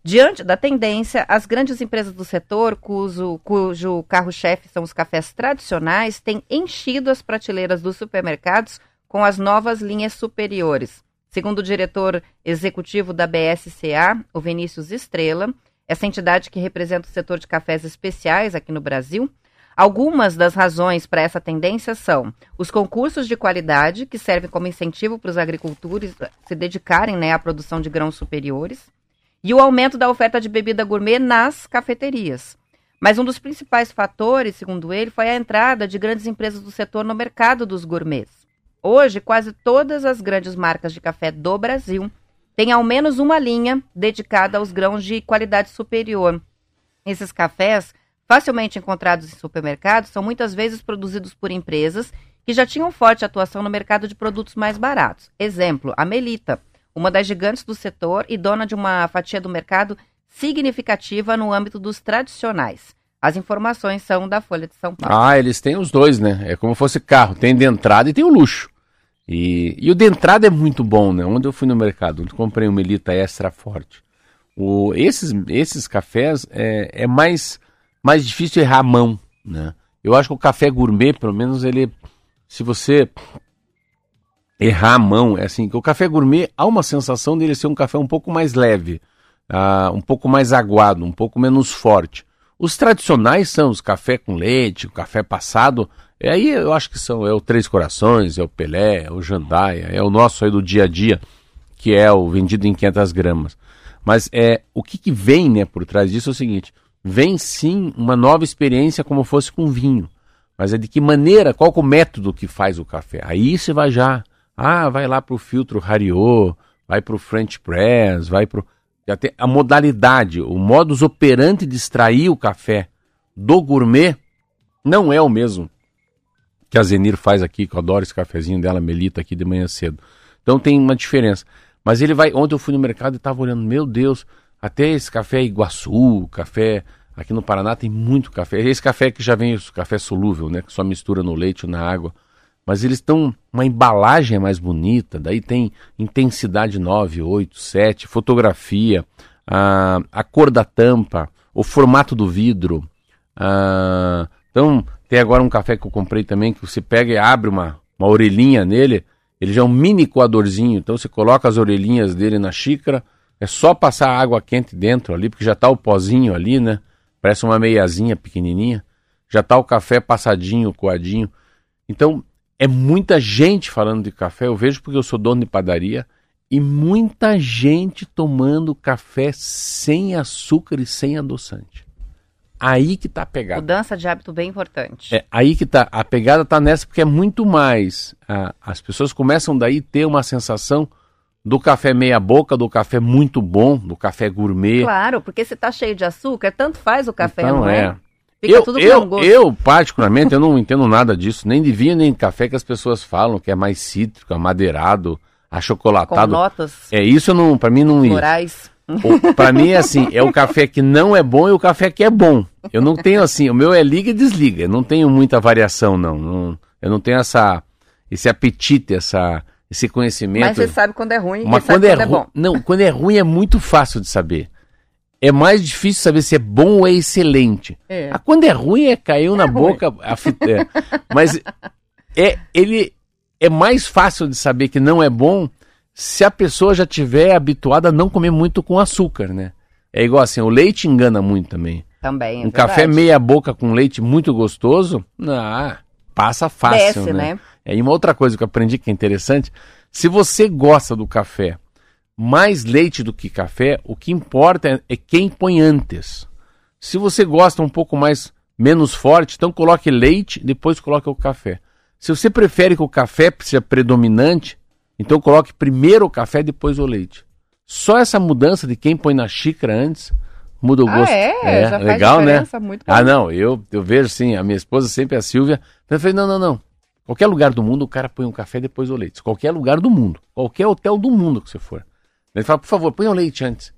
Diante da tendência, as grandes empresas do setor, cujo, cujo carro-chefe são os cafés tradicionais, têm enchido as prateleiras dos supermercados com as novas linhas superiores. Segundo o diretor executivo da BSCA, o Vinícius Estrela, essa entidade que representa o setor de cafés especiais aqui no Brasil, algumas das razões para essa tendência são os concursos de qualidade, que servem como incentivo para os agricultores se dedicarem né, à produção de grãos superiores, e o aumento da oferta de bebida gourmet nas cafeterias. Mas um dos principais fatores, segundo ele, foi a entrada de grandes empresas do setor no mercado dos gourmets. Hoje, quase todas as grandes marcas de café do Brasil têm ao menos uma linha dedicada aos grãos de qualidade superior. Esses cafés, facilmente encontrados em supermercados, são muitas vezes produzidos por empresas que já tinham forte atuação no mercado de produtos mais baratos. Exemplo, a Melita, uma das gigantes do setor e dona de uma fatia do mercado significativa no âmbito dos tradicionais. As informações são da Folha de São Paulo. Ah, eles têm os dois, né? É como fosse carro. Tem de entrada e tem o luxo. E, e o de entrada é muito bom, né? Onde eu fui no mercado, onde comprei um Melita Extra Forte. O, esses, esses cafés é, é mais, mais difícil errar a mão, né? Eu acho que o café gourmet, pelo menos, ele... Se você errar a mão. É assim, que o café gourmet há uma sensação dele ser um café um pouco mais leve, uh, um pouco mais aguado, um pouco menos forte. Os tradicionais são os café com leite, o café passado. E aí eu acho que são é o Três Corações, é o Pelé, é o Jandaia, é o nosso aí do dia a dia, que é o vendido em 500 gramas. Mas é o que, que vem né, por trás disso é o seguinte: vem sim uma nova experiência como fosse com vinho. Mas é de que maneira, qual é o método que faz o café? Aí você vai já ah, vai lá para o filtro Hariot, vai para o French Press, vai para a modalidade, o modus operandi de extrair o café do gourmet não é o mesmo que a Zenir faz aqui, que eu adoro esse cafezinho dela, Melita, aqui de manhã cedo. Então tem uma diferença. Mas ele vai. Ontem eu fui no mercado e estava olhando, meu Deus, até esse café Iguaçu, café. Aqui no Paraná tem muito café. Esse café que já vem, café solúvel, né? Que só mistura no leite ou na água mas eles estão uma embalagem é mais bonita, daí tem intensidade 9, 8, 7, fotografia, a, a cor da tampa, o formato do vidro. A, então, tem agora um café que eu comprei também que você pega e abre uma, uma orelhinha nele, ele já é um mini coadorzinho, então você coloca as orelhinhas dele na xícara, é só passar água quente dentro ali, porque já está o pozinho ali, né? Parece uma meiazinha pequenininha. Já está o café passadinho, coadinho. Então, é muita gente falando de café, eu vejo porque eu sou dono de padaria, e muita gente tomando café sem açúcar e sem adoçante. Aí que tá a pegada. Mudança de hábito bem importante. É, aí que tá. A pegada tá nessa porque é muito mais. A, as pessoas começam daí a ter uma sensação do café meia boca, do café muito bom, do café gourmet. Claro, porque se tá cheio de açúcar, tanto faz o café, então, não é? é. Fica eu, tudo eu, gosto. eu, particularmente, eu não entendo nada disso, nem de vinho, nem de café que as pessoas falam que é mais cítrico, amadeirado, achocolatado. Com notas. É isso, não, para mim não Florais. Para mim é assim, é o café que não é bom e o café que é bom. Eu não tenho assim, o meu é liga e desliga. Eu não tenho muita variação não. não eu não tenho essa esse apetite, essa esse conhecimento. Mas você sabe quando é ruim, Mas quando, é, quando é bom. Não, quando é ruim é muito fácil de saber é mais difícil saber se é bom ou é excelente. É. Ah, quando é ruim, é caiu é na ruim. boca. A fita, é. Mas é, ele é mais fácil de saber que não é bom se a pessoa já tiver habituada a não comer muito com açúcar, né? É igual assim, o leite engana muito também. Também, é Um verdade. café meia boca com leite muito gostoso, ah, passa fácil, Desce, né? né? É, e uma outra coisa que eu aprendi que é interessante, se você gosta do café mais leite do que café, o que importa é, é quem põe antes. Se você gosta um pouco mais menos forte, então coloque leite, depois coloque o café. Se você prefere que o café seja predominante, então coloque primeiro o café, depois o leite. Só essa mudança de quem põe na xícara antes muda o ah, gosto. É, é legal, né? Muito ah, não, eu, eu vejo assim, a minha esposa sempre, a Silvia, eu falei, não, não, não. Qualquer lugar do mundo o cara põe um café depois o leite. Qualquer lugar do mundo. Qualquer hotel do mundo que você for. Ele fala, por favor, põe o leite antes.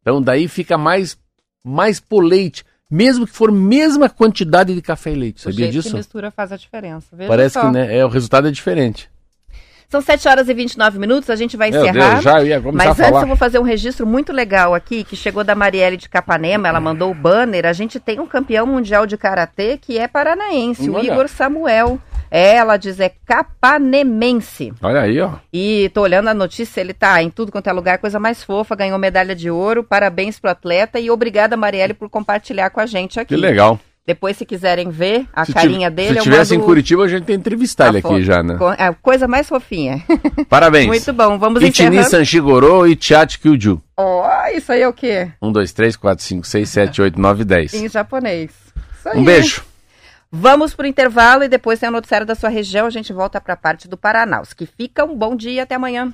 Então daí fica mais, mais por leite. Mesmo que for mesma quantidade de café e leite. O sabia disso? que mistura faz a diferença. Veja Parece só. que né, é, o resultado é diferente. São 7 horas e 29 minutos, a gente vai Meu encerrar. Deus, já ia mas antes eu vou fazer um registro muito legal aqui, que chegou da Marielle de Capanema, ela mandou o banner. A gente tem um campeão mundial de karatê que é paranaense, o Igor Samuel. É, ela diz é capanemense. Olha aí, ó. E tô olhando a notícia, ele tá em tudo quanto é lugar, coisa mais fofa, ganhou medalha de ouro. Parabéns pro atleta e obrigada, Marielle, por compartilhar com a gente aqui. Que legal. Depois, se quiserem ver a se carinha dele, se eu tivesse mando... em Curitiba, a gente tem que entrevistar ele aqui já, né? É a coisa mais fofinha. Parabéns. Muito bom, vamos Itini encerrando. Sanshigoro e Chat Kyuju. Oh, isso aí é o quê? 1, 2, 3, 4, 5, 6, 7, 8, 9, 10. Em japonês. Um beijo. Vamos para o intervalo e depois tem o noticiário da sua região. A gente volta para a parte do Paraná. Os que ficam, bom dia e até amanhã.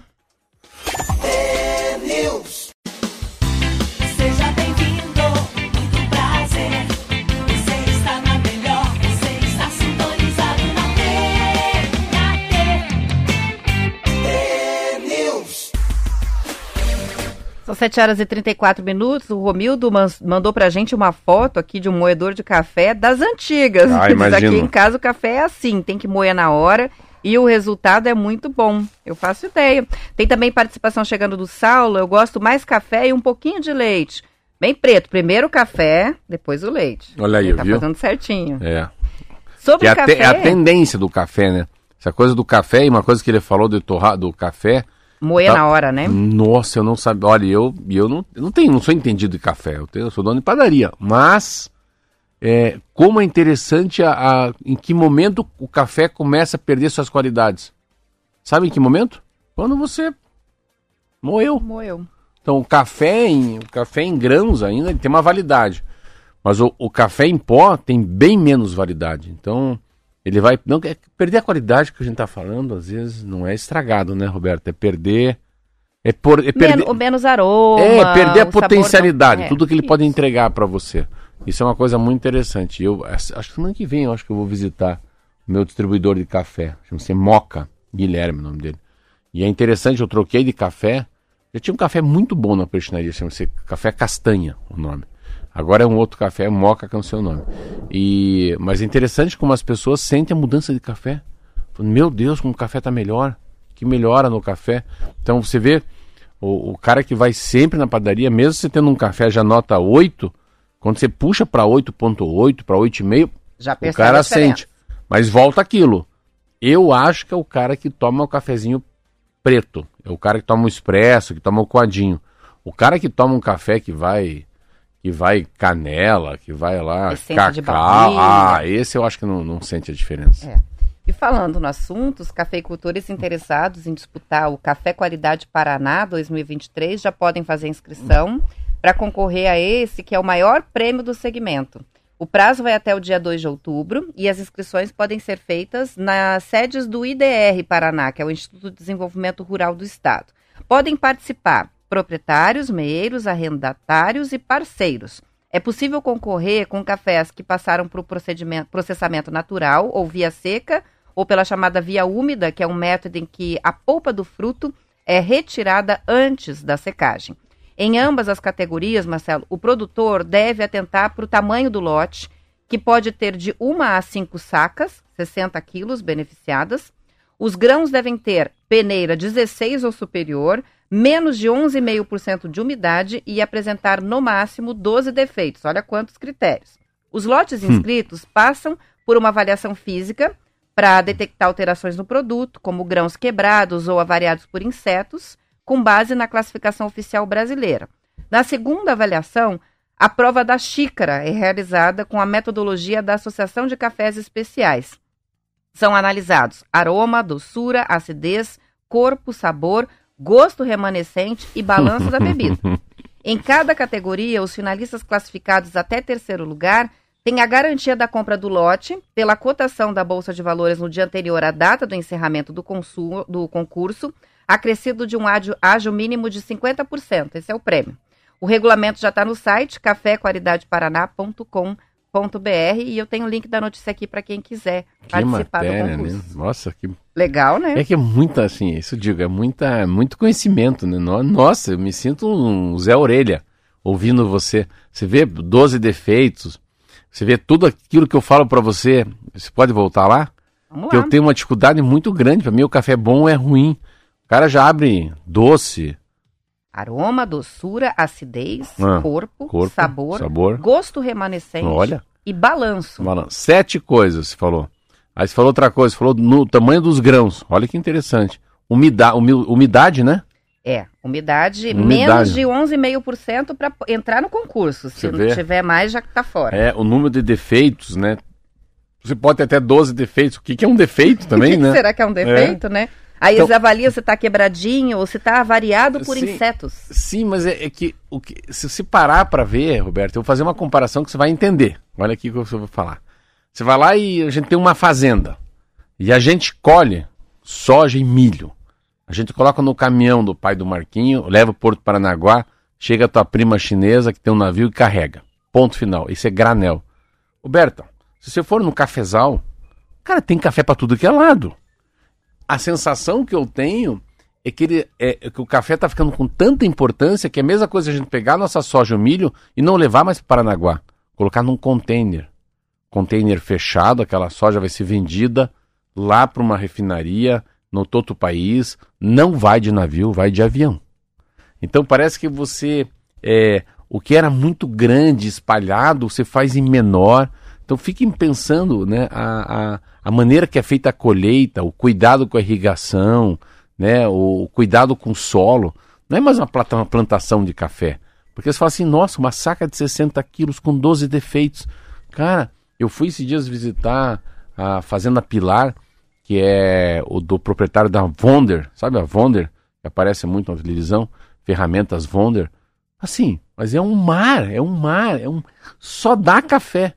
São 7 horas e 34 minutos. O Romildo mandou pra gente uma foto aqui de um moedor de café das antigas. Ah, Diz aqui em casa o café é assim, tem que moer na hora e o resultado é muito bom. Eu faço ideia. Tem também participação chegando do Saulo. Eu gosto mais café e um pouquinho de leite. Bem preto. Primeiro o café, depois o leite. Olha aí, Ele tá viu? fazendo certinho. É. Sobre que o café... É a tendência do café, né? Essa coisa do café e uma coisa que ele falou do, torra, do café. Moer tá... na hora, né? Nossa, eu não sabia. Olha, eu, eu, não, eu não tenho, não sou entendido de café. Eu, tenho, eu sou dono de padaria. Mas é, como é interessante a, a, em que momento o café começa a perder suas qualidades. Sabe em que momento? Quando você moeu. Moeu. Então o café em, o café em grãos ainda tem uma validade. Mas o, o café em pó tem bem menos validade. Então ele vai. Não, é, perder a qualidade que a gente está falando, às vezes, não é estragado, né, Roberto? É perder. É, por, é perder. Men menos aroma. É, perder a potencialidade, não... tudo que ele isso. pode entregar para você. Isso é uma coisa muito interessante. Eu acho que no ano que vem eu acho que eu vou visitar o meu distribuidor de café. Chama-se Moca, Guilherme, o nome dele. E é interessante, eu troquei de café. Já tinha um café muito bom na peixinaria, chama-se Café Castanha, o nome. Agora é um outro café, Moca, que é o seu nome. E, mas é interessante como as pessoas sentem a mudança de café. Meu Deus, como o café está melhor. Que melhora no café. Então você vê, o, o, cara que vai sempre na padaria, mesmo você tendo um café já nota 8, quando você puxa para 8.8, para 8,5, o cara sente. Mas volta aquilo. Eu acho que é o cara que toma o cafezinho preto. É o cara que toma o expresso, que toma o coadinho. O cara que toma um café que vai que vai canela, que vai lá, Essência cacau. Ah, esse eu acho que não, não sente a diferença. É. E falando no assunto, os cafeicultores interessados em disputar o Café Qualidade Paraná 2023 já podem fazer inscrição para concorrer a esse, que é o maior prêmio do segmento. O prazo vai até o dia 2 de outubro e as inscrições podem ser feitas nas sedes do IDR Paraná, que é o Instituto de Desenvolvimento Rural do Estado. Podem participar proprietários, meeiros, arrendatários e parceiros. É possível concorrer com cafés que passaram por processamento natural ou via seca, ou pela chamada via úmida, que é um método em que a polpa do fruto é retirada antes da secagem. Em ambas as categorias, Marcelo, o produtor deve atentar para o tamanho do lote, que pode ter de uma a cinco sacas, 60 quilos beneficiadas. Os grãos devem ter peneira 16 ou superior, menos de 11,5% de umidade e apresentar no máximo 12 defeitos. Olha quantos critérios. Os lotes hum. inscritos hum. passam por uma avaliação física para detectar alterações no produto, como grãos quebrados ou avariados por insetos, com base na classificação oficial brasileira. Na segunda avaliação, a prova da xícara é realizada com a metodologia da Associação de Cafés Especiais. São analisados aroma, doçura, acidez, corpo, sabor, gosto remanescente e balanço da bebida. Em cada categoria, os finalistas classificados até terceiro lugar têm a garantia da compra do lote pela cotação da Bolsa de Valores no dia anterior à data do encerramento do, consumo, do concurso, acrescido de um ágio, mínimo de 50%. Esse é o prêmio. O regulamento já está no site caféqualidadeparaná.com.br e eu tenho o link da notícia aqui para quem quiser que participar matéria, do concurso. Né? Nossa, que legal, né? É que é muita assim, isso eu digo, é muita, muito conhecimento, né? Nossa, eu me sinto um Zé Orelha ouvindo você. Você vê 12 defeitos, você vê tudo aquilo que eu falo para você. Você pode voltar lá? Vamos que lá. eu tenho uma dificuldade muito grande. Para mim, o café bom é ruim. O cara já abre doce. Aroma, doçura, acidez, ah, corpo, corpo sabor, sabor, gosto remanescente Olha. e balanço. balanço. Sete coisas, você falou. Aí você falou outra coisa, você falou no tamanho dos grãos. Olha que interessante. Umida, umidade, né? É, umidade, umidade. menos de 11,5% para entrar no concurso. Se não tiver mais, já está fora. É, o número de defeitos, né? Você pode ter até 12 defeitos. O que, que é um defeito também, né? Será que é um defeito, é. né? Aí então, eles avaliam se está quebradinho ou se está avariado por sim, insetos. Sim, mas é, é que, que se você parar para ver, Roberto, eu vou fazer uma comparação que você vai entender. Olha aqui o que eu vou falar. Você vai lá e a gente tem uma fazenda e a gente colhe soja e milho. A gente coloca no caminhão do pai do Marquinho, leva o Porto Paranaguá, chega a tua prima chinesa que tem um navio e carrega. Ponto final. Isso é granel. Roberto, se você for no cafezal, cara, tem café para tudo que é lado a sensação que eu tenho é que, ele, é, é que o café está ficando com tanta importância que é a mesma coisa a gente pegar a nossa soja o milho e não levar mais para Paranaguá. Colocar num container. Container fechado, aquela soja vai ser vendida lá para uma refinaria no todo o país. Não vai de navio, vai de avião. Então parece que você. É, o que era muito grande, espalhado, você faz em menor Então fiquem pensando né, a, a, a maneira que é feita a colheita, o cuidado com a irrigação, né, o cuidado com o solo. Não é mais uma plantação de café. Porque você fala assim, nossa, uma saca de 60 quilos com 12 defeitos. Cara, eu fui esses dias visitar a Fazenda Pilar, que é o do proprietário da Vonder, sabe a Vonder? Que aparece muito na televisão, ferramentas Vonder. Assim, mas é um mar, é um mar, é um só dá café.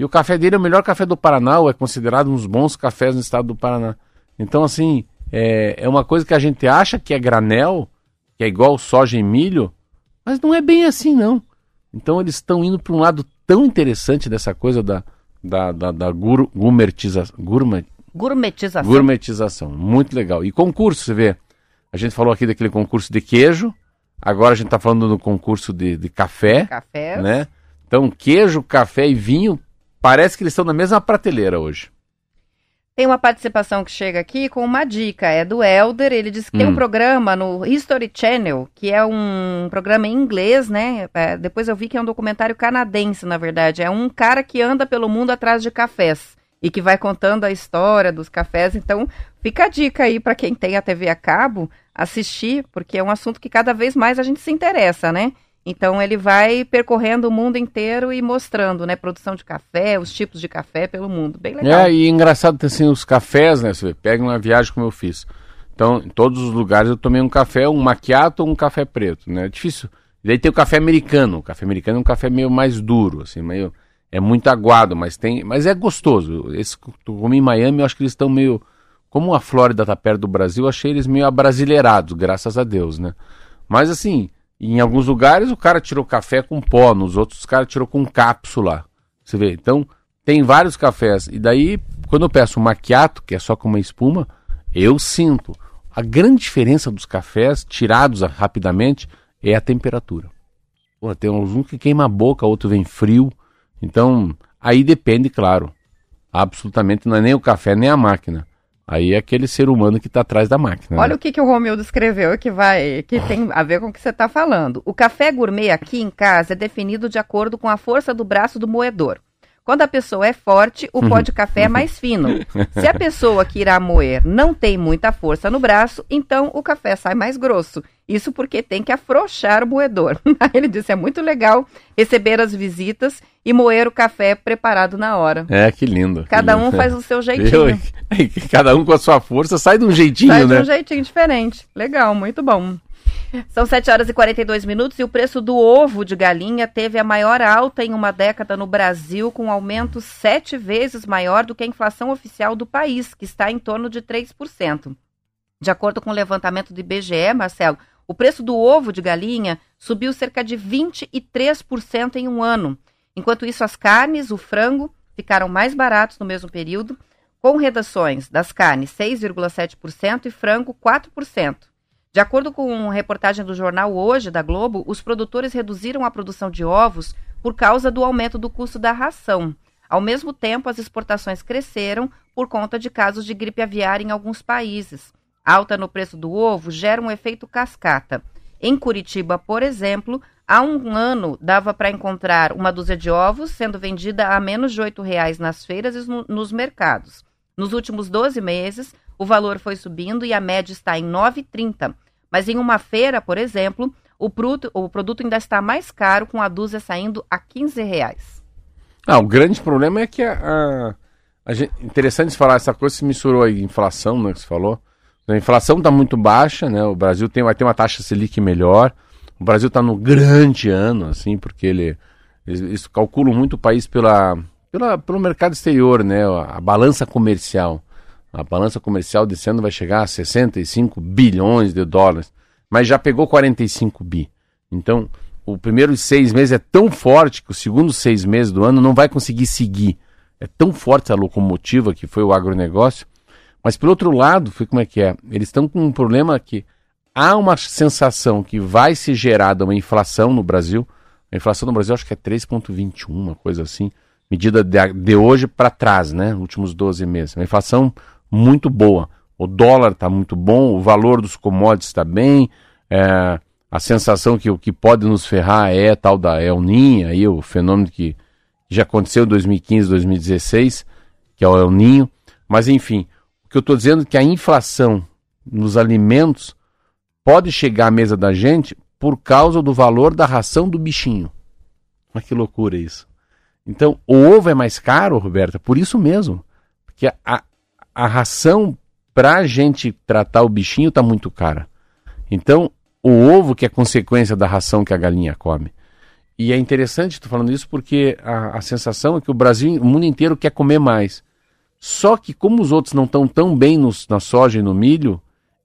E o café dele é o melhor café do Paraná, ou é considerado um dos bons cafés no estado do Paraná. Então, assim, é, é uma coisa que a gente acha que é granel, que é igual soja e milho, mas não é bem assim, não. Então, eles estão indo para um lado tão interessante dessa coisa da, da, da, da gur, gourmetiza, gourmet, gourmetização. Gourmetização, muito legal. E concurso, você vê, a gente falou aqui daquele concurso de queijo, agora a gente está falando do concurso de, de café, Cafés. né? Então, queijo, café e vinho Parece que eles estão na mesma prateleira hoje. Tem uma participação que chega aqui com uma dica, é do Elder. Ele disse que hum. tem um hum. programa no History Channel, que é um programa em inglês, né? É, depois eu vi que é um documentário canadense, na verdade. É um cara que anda pelo mundo atrás de cafés e que vai contando a história dos cafés. Então, fica a dica aí para quem tem a TV a cabo assistir, porque é um assunto que cada vez mais a gente se interessa, né? Então ele vai percorrendo o mundo inteiro e mostrando, né, produção de café, os tipos de café pelo mundo. Bem legal. É, e engraçado assim, os cafés, né, você pega uma viagem como eu fiz. Então, em todos os lugares eu tomei um café, um macchiato ou um café preto, né? É difícil. E daí tem o café americano. O café americano é um café meio mais duro, assim, meio é muito aguado, mas tem, mas é gostoso. Esse eu comi em Miami, eu acho que eles estão meio como a Flórida está perto do Brasil, eu achei eles meio abrasileirados, graças a Deus, né? Mas assim, em alguns lugares o cara tirou café com pó, nos outros o cara tirou com cápsula. Você vê? Então, tem vários cafés. E daí, quando eu peço um maquiato, que é só com uma espuma, eu sinto. A grande diferença dos cafés tirados rapidamente é a temperatura. Pô, tem um que queima a boca, outro vem frio. Então, aí depende, claro. Absolutamente não é nem o café nem a máquina. Aí é aquele ser humano que está atrás da máquina. Olha né? o que, que o Romildo escreveu que vai, que tem a ver com o que você está falando. O café gourmet aqui em casa é definido de acordo com a força do braço do moedor. Quando a pessoa é forte, o pó de café é mais fino. Se a pessoa que irá moer não tem muita força no braço, então o café sai mais grosso. Isso porque tem que afrouxar o moedor. Ele disse: é muito legal receber as visitas e moer o café preparado na hora. É, que lindo. Cada que lindo. um faz o seu jeitinho. Cada um com a sua força sai de um jeitinho, sai né? Sai de um jeitinho diferente. Legal, muito bom. São 7 horas e 42 minutos e o preço do ovo de galinha teve a maior alta em uma década no Brasil, com um aumento sete vezes maior do que a inflação oficial do país, que está em torno de 3%. De acordo com o levantamento do IBGE, Marcelo, o preço do ovo de galinha subiu cerca de 23% em um ano. Enquanto isso, as carnes, o frango, ficaram mais baratos no mesmo período, com redações das carnes 6,7% e frango 4%. De acordo com reportagem do jornal Hoje, da Globo, os produtores reduziram a produção de ovos por causa do aumento do custo da ração. Ao mesmo tempo, as exportações cresceram por conta de casos de gripe aviária em alguns países. Alta no preço do ovo gera um efeito cascata. Em Curitiba, por exemplo, há um ano dava para encontrar uma dúzia de ovos sendo vendida a menos de R$ reais nas feiras e nos mercados. Nos últimos 12 meses, o valor foi subindo e a média está em 9,30. Mas em uma feira, por exemplo, o produto, o produto ainda está mais caro, com a dúzia saindo a 15 reais. Ah, o grande problema é que a, a, a gente, interessante falar essa coisa, se misturou aí inflação, né, que você falou. A inflação está muito baixa, né? O Brasil tem, vai ter uma taxa Selic melhor. O Brasil está no grande ano, assim, porque ele, eles, calculam muito o país pela, pela, pelo mercado exterior, né? A, a balança comercial. A balança comercial desse ano vai chegar a 65 bilhões de dólares, mas já pegou 45 bi. Então, o primeiro seis meses é tão forte que os segundos seis meses do ano não vai conseguir seguir. É tão forte a locomotiva que foi o agronegócio. Mas, por outro lado, como é que é? Eles estão com um problema que há uma sensação que vai se gerar uma inflação no Brasil. A inflação no Brasil acho que é 3,21, uma coisa assim. Medida de, de hoje para trás, né? Últimos 12 meses. Uma inflação muito boa. O dólar está muito bom, o valor dos commodities está bem, é, a sensação que o que pode nos ferrar é tal da El Ninha, aí, o fenômeno que, Já aconteceu em 2015, 2016, que é o El Ninho. Mas enfim, que eu estou dizendo que a inflação nos alimentos pode chegar à mesa da gente por causa do valor da ração do bichinho. Mas que loucura isso. Então, o ovo é mais caro, Roberta, por isso mesmo. Porque a, a ração para a gente tratar o bichinho está muito cara. Então, o ovo que é consequência da ração que a galinha come. E é interessante estou falando isso porque a, a, sensação é que o Brasil, o mundo inteiro quer comer mais. Só que como os outros não estão tão bem nos, na soja e no milho,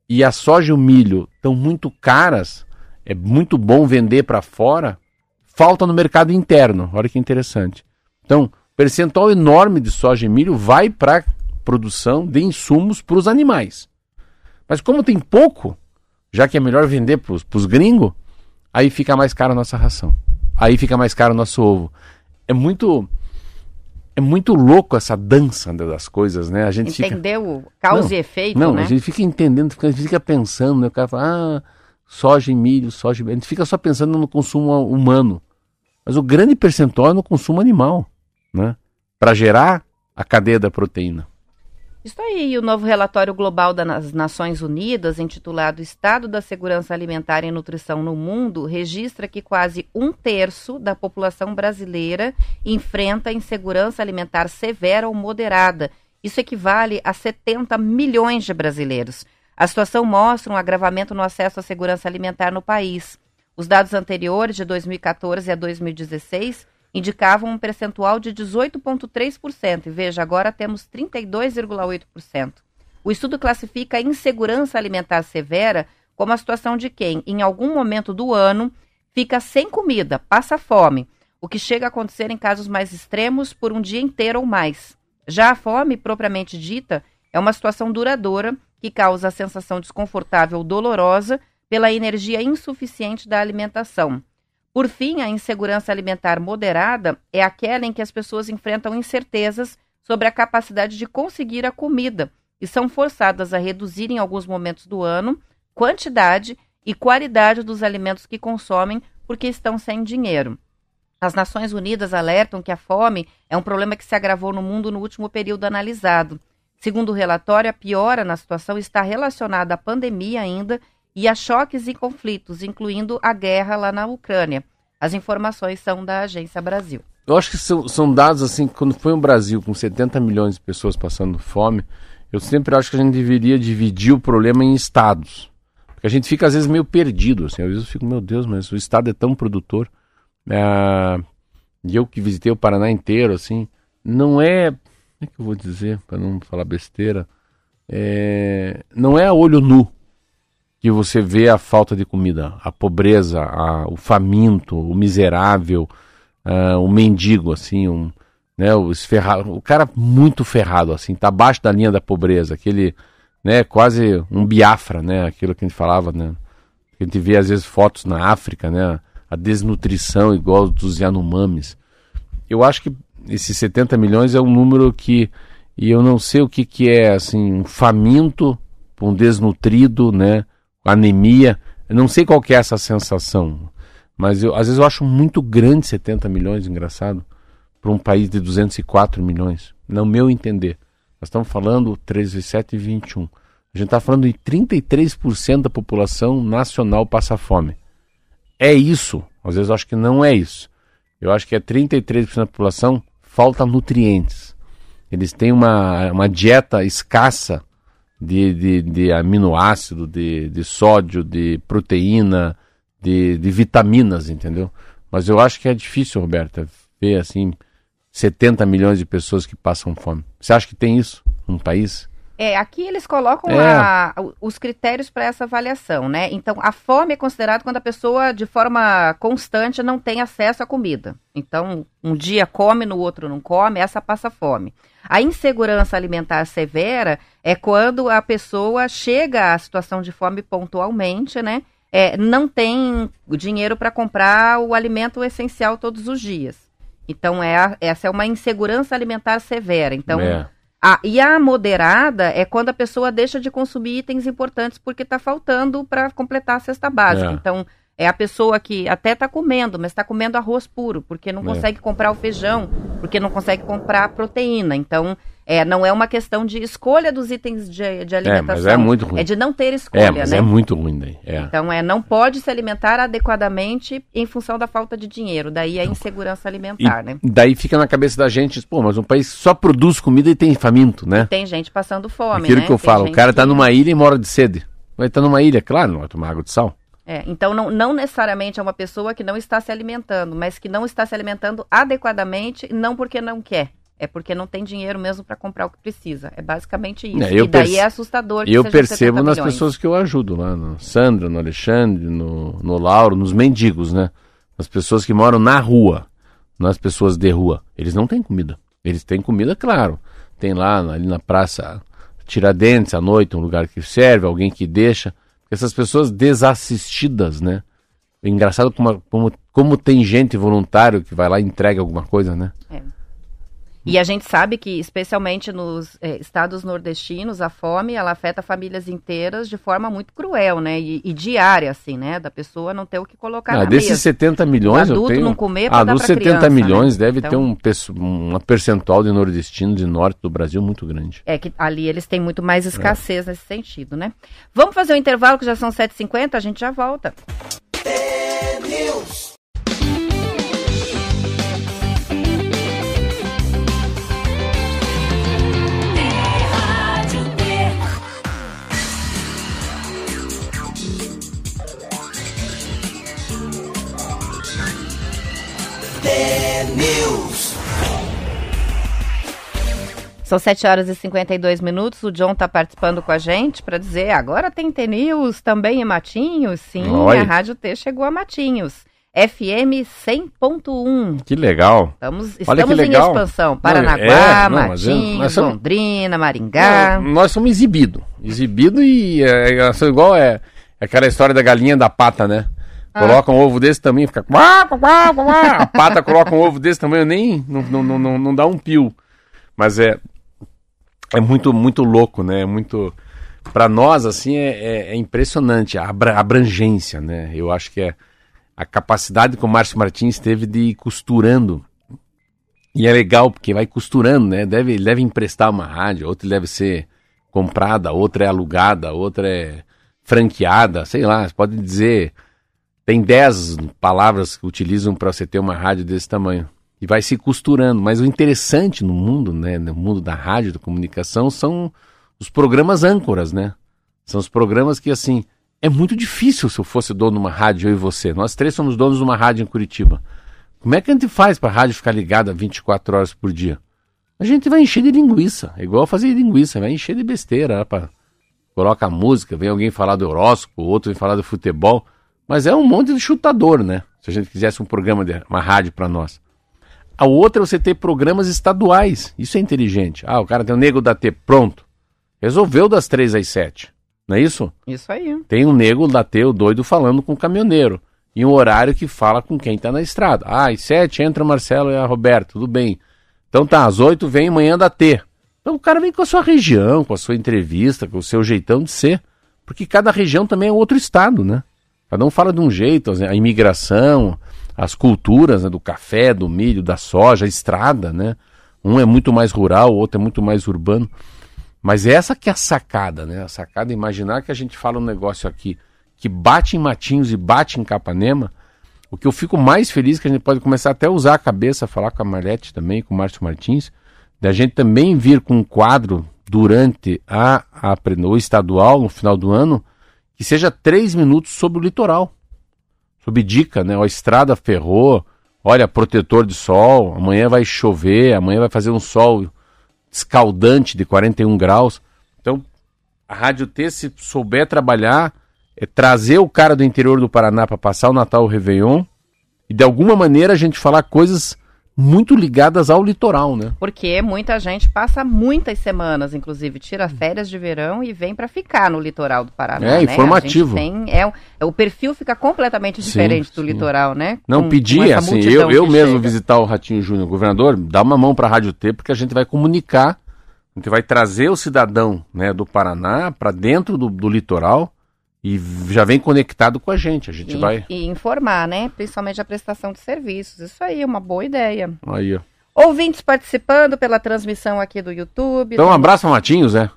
e a soja e o milho estão muito caras, é muito bom vender para fora, falta no mercado interno. Olha que interessante. Então, percentual enorme de soja e milho vai para produção de insumos para os animais. Mas como tem pouco, já que é melhor vender para os gringos, aí fica mais caro a nossa ração. Aí fica mais caro o nosso ovo. É muito é muito louco essa dança das coisas, né? A gente Entendeu fica... causa não, e efeito, não, né? a gente fica entendendo, a gente fica pensando, né? O cara fala, ah, soja e milho, soja e. A gente fica só pensando no consumo humano. Mas o grande percentual é no consumo animal, né? Para gerar a cadeia da proteína. Isso aí, o novo relatório global das Nações Unidas, intitulado Estado da Segurança Alimentar e Nutrição no Mundo, registra que quase um terço da população brasileira enfrenta insegurança alimentar severa ou moderada. Isso equivale a 70 milhões de brasileiros. A situação mostra um agravamento no acesso à segurança alimentar no país. Os dados anteriores, de 2014 a 2016, indicavam um percentual de 18,3%, e veja, agora temos 32,8%. O estudo classifica a insegurança alimentar severa como a situação de quem, em algum momento do ano, fica sem comida, passa fome, o que chega a acontecer em casos mais extremos por um dia inteiro ou mais. Já a fome, propriamente dita, é uma situação duradoura que causa a sensação desconfortável ou dolorosa pela energia insuficiente da alimentação. Por fim, a insegurança alimentar moderada é aquela em que as pessoas enfrentam incertezas sobre a capacidade de conseguir a comida e são forçadas a reduzir em alguns momentos do ano quantidade e qualidade dos alimentos que consomem porque estão sem dinheiro. As Nações Unidas alertam que a fome é um problema que se agravou no mundo no último período analisado. Segundo o relatório, a piora na situação está relacionada à pandemia ainda e a choques e conflitos, incluindo a guerra lá na Ucrânia. As informações são da Agência Brasil. Eu acho que são, são dados assim, quando foi um Brasil com 70 milhões de pessoas passando fome, eu sempre acho que a gente deveria dividir o problema em estados. Porque a gente fica às vezes meio perdido, assim, às vezes eu fico, meu Deus, mas o estado é tão produtor. É... E eu que visitei o Paraná inteiro, assim, não é. Como é que eu vou dizer, para não falar besteira? É... Não é a olho nu que você vê a falta de comida, a pobreza, a, o faminto, o miserável, uh, o mendigo, assim, um, né, o, cara muito ferrado, assim, tá abaixo da linha da pobreza, aquele, né, quase um biafra, né, aquilo que a gente falava, né, a gente vê às vezes fotos na África, né, a desnutrição igual dos Yanomamis. Eu acho que esses 70 milhões é um número que, e eu não sei o que que é, assim, um faminto, um desnutrido, né, anemia. Eu não sei qual que é essa sensação, mas eu, às vezes eu acho muito grande 70 milhões, engraçado, para um país de 204 milhões, no meu entender. Nós estamos falando 13, 7 e 21. A gente está falando de 33% da população nacional passa fome. É isso. Às vezes eu acho que não é isso. Eu acho que é 33% da população falta nutrientes. Eles têm uma, uma dieta escassa de, de, de aminoácido, de, de sódio, de proteína, de, de vitaminas, entendeu? Mas eu acho que é difícil, Roberta, ver assim 70 milhões de pessoas que passam fome. Você acha que tem isso num país? É, aqui eles colocam é. a, os critérios para essa avaliação, né? Então, a fome é considerada quando a pessoa, de forma constante, não tem acesso à comida. Então, um dia come, no outro não come, essa passa fome. A insegurança alimentar severa é quando a pessoa chega à situação de fome pontualmente, né? É, não tem dinheiro para comprar o alimento essencial todos os dias. Então, é, essa é uma insegurança alimentar severa. Então, é a, e a moderada é quando a pessoa deixa de consumir itens importantes porque está faltando para completar a cesta básica. É. Então, é a pessoa que até está comendo, mas está comendo arroz puro, porque não é. consegue comprar o feijão, porque não consegue comprar a proteína. Então, é, não é uma questão de escolha dos itens de, de alimentação. É, mas é muito ruim. É de não ter escolha, é, mas né? É muito ruim daí. É. Então, é, não pode se alimentar adequadamente em função da falta de dinheiro. Daí a insegurança alimentar, e né? Daí fica na cabeça da gente, pô, mas um país só produz comida e tem faminto, né? E tem gente passando fome, Aquilo né? que eu tem falo, o cara tá numa ilha e mora de sede. Vai estar tá numa ilha, claro, não vai tomar água de sal. É, então não, não necessariamente é uma pessoa que não está se alimentando, mas que não está se alimentando adequadamente, não porque não quer. É porque não tem dinheiro mesmo para comprar o que precisa. É basicamente isso. É, e daí é assustador. E eu percebo nas pessoas que eu ajudo lá, no Sandra, no Alexandre, no, no Lauro, nos mendigos, né? As pessoas que moram na rua, nas pessoas de rua. Eles não têm comida. Eles têm comida, claro. Tem lá ali na praça Tiradentes à noite, um lugar que serve, alguém que deixa. Essas pessoas desassistidas, né? É engraçado como, como, como tem gente voluntário que vai lá e entrega alguma coisa, né? É. E a gente sabe que, especialmente nos é, estados nordestinos, a fome ela afeta famílias inteiras de forma muito cruel, né? E, e diária, assim, né? Da pessoa não ter o que colocar ah, na desses mesa. 70 milhões, o adulto eu tenho... não comer ah, dos 70 criança, né? milhões né? deve então... ter um, uma percentual de nordestinos e norte do Brasil muito grande. É que ali eles têm muito mais escassez é. nesse sentido, né? Vamos fazer o um intervalo que já são 7h50, a gente já volta. É São 7 horas e 52 minutos. O John está participando com a gente para dizer agora tem T-News também em Matinhos. Sim, Oi. a Rádio T chegou a Matinhos. FM 100.1. Que legal. Estamos, estamos em legal. expansão. Paranaguá, é, não, Matinhos, somos, Londrina, Maringá. Não, nós somos exibido. Exibido e é, é, igual é, é aquela história da galinha da pata, né? Ah. Coloca um ovo desse tamanho, fica. A pata coloca um ovo desse tamanho, nem. Não, não, não, não dá um pio. Mas é. É muito, muito louco, né? É muito. Para nós, assim, é, é, é, impressionante a abrangência, né? Eu acho que é a capacidade que o Márcio Martins teve de ir costurando. E é legal, porque vai costurando, né? Deve, deve emprestar uma rádio, outra deve ser comprada, outra é alugada, outra é franqueada, sei lá, pode dizer tem 10 palavras que utilizam para você ter uma rádio desse tamanho. E vai se costurando. Mas o interessante no mundo, né, no mundo da rádio, da comunicação, são os programas âncoras, né? São os programas que, assim, é muito difícil se eu fosse dono de uma rádio, eu e você. Nós três somos donos de uma rádio em Curitiba. Como é que a gente faz para a rádio ficar ligada 24 horas por dia? A gente vai encher de linguiça, é igual fazer linguiça, vai encher de besteira. Pra... Coloca música, vem alguém falar do horóscopo, outro vem falar do futebol. Mas é um monte de chutador, né? Se a gente quisesse um programa, de, uma rádio para nós. A outra é você ter programas estaduais. Isso é inteligente. Ah, o cara tem o Nego da T, pronto. Resolveu das três às sete. Não é isso? Isso aí. Tem um Nego da T, o doido, falando com o caminhoneiro. E um horário que fala com quem está na estrada. Ah, às sete entra o Marcelo e a Roberto, tudo bem. Então tá, às oito vem manhã da T. Então o cara vem com a sua região, com a sua entrevista, com o seu jeitão de ser. Porque cada região também é outro estado, né? Cada um fala de um jeito, a imigração, as culturas né, do café, do milho, da soja, a estrada, né? Um é muito mais rural, o outro é muito mais urbano. Mas essa que é a sacada, né? A sacada é imaginar que a gente fala um negócio aqui que bate em Matinhos e bate em Capanema. O que eu fico mais feliz é que a gente pode começar até a usar a cabeça, falar com a Marlete também, com o Márcio Martins, da gente também vir com um quadro durante a, a, estadual, no final do ano, que seja três minutos sobre o litoral. Sob dica, né? A estrada ferrou, olha, protetor de sol, amanhã vai chover, amanhã vai fazer um sol escaldante de 41 graus. Então, a Rádio T, se souber trabalhar, é trazer o cara do interior do Paraná para passar o Natal o Réveillon e de alguma maneira a gente falar coisas muito ligadas ao litoral, né? Porque muita gente passa muitas semanas, inclusive, tira férias de verão e vem para ficar no litoral do Paraná. É, né? informativo. Tem, é, é, o perfil fica completamente diferente sim, do sim. litoral, né? Não, com, pedir, com assim, eu, eu mesmo chega. visitar o Ratinho Júnior, governador, dá uma mão para a Rádio T, porque a gente vai comunicar, a gente vai trazer o cidadão né, do Paraná para dentro do, do litoral e já vem conectado com a gente. A gente e, vai. E informar, né? Principalmente a prestação de serviços. Isso aí é uma boa ideia. Aí, ó. Ouvintes participando pela transmissão aqui do YouTube. Então, um abraço para Matinhos, né?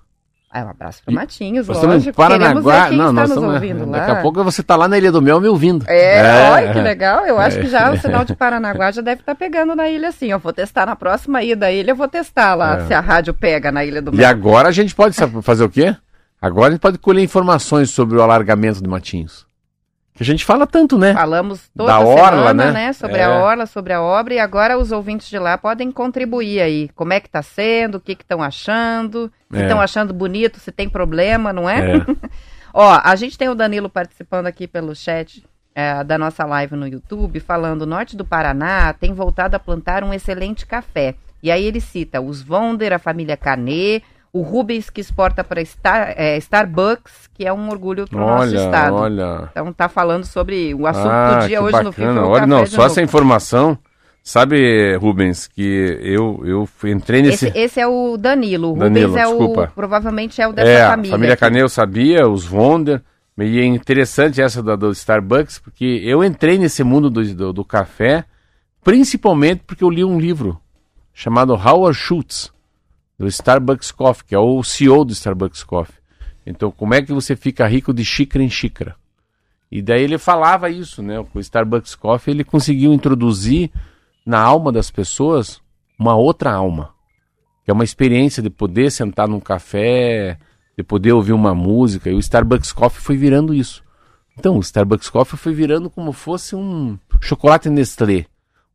Ah, um abraço para Matinhos, nós lógico. Paranaguá. não, nós estamos, ouvindo lá. Daqui a pouco você está lá na Ilha do Mel me ouvindo. É, é olha que legal. Eu acho é. que já o sinal de Paranaguá já deve estar tá pegando na ilha assim. Eu vou testar na próxima ida da ilha, eu vou testar lá é. se a rádio pega na Ilha do Mel. E agora a gente pode fazer o quê? Agora a gente pode colher informações sobre o alargamento de Matinhos. Que a gente fala tanto, né? Falamos toda da orla, semana, né? né? Sobre é. a orla, sobre a obra, e agora os ouvintes de lá podem contribuir aí. Como é que tá sendo, o que estão achando, se estão é. achando bonito, se tem problema, não é? é. Ó, a gente tem o Danilo participando aqui pelo chat é, da nossa live no YouTube, falando: norte do Paraná tem voltado a plantar um excelente café. E aí ele cita os Vonder, a família Canet, o Rubens que exporta para Star, é, Starbucks, que é um orgulho para o nosso estado. Olha. Então tá falando sobre o assunto ah, do dia hoje bacana. no FIFA. Olha, não, só essa informação. Sabe, Rubens, que eu, eu entrei nesse. Esse, esse é o Danilo. O Danilo, Rubens é desculpa. o. Provavelmente é o dessa é, família. A família Canê eu sabia, os Wonder. E é interessante essa do, do Starbucks, porque eu entrei nesse mundo do, do, do café, principalmente porque eu li um livro chamado Howard Schultz do Starbucks Coffee, que é o CEO do Starbucks Coffee. Então, como é que você fica rico de xícara em xícara? E daí ele falava isso, né? O Starbucks Coffee ele conseguiu introduzir na alma das pessoas uma outra alma, que é uma experiência de poder sentar num café, de poder ouvir uma música. E o Starbucks Coffee foi virando isso. Então, o Starbucks Coffee foi virando como fosse um chocolate Nestlé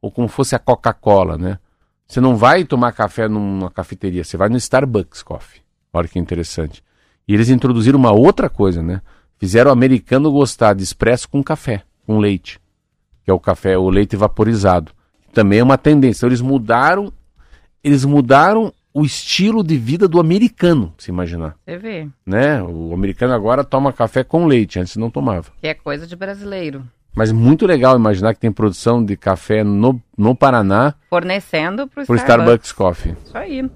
ou como fosse a Coca-Cola, né? Você não vai tomar café numa cafeteria, você vai no Starbucks Coffee. Olha que interessante. E eles introduziram uma outra coisa, né? Fizeram o americano gostar de expresso com café, com leite, que é o café, o leite vaporizado. Também é uma tendência. Então, eles mudaram, eles mudaram o estilo de vida do americano, se imaginar. Você vê. Né? O americano agora toma café com leite, antes não tomava. Que é coisa de brasileiro. Mas muito legal imaginar que tem produção de café no, no Paraná. Fornecendo para o Starbucks. Starbucks Coffee. Isso aí.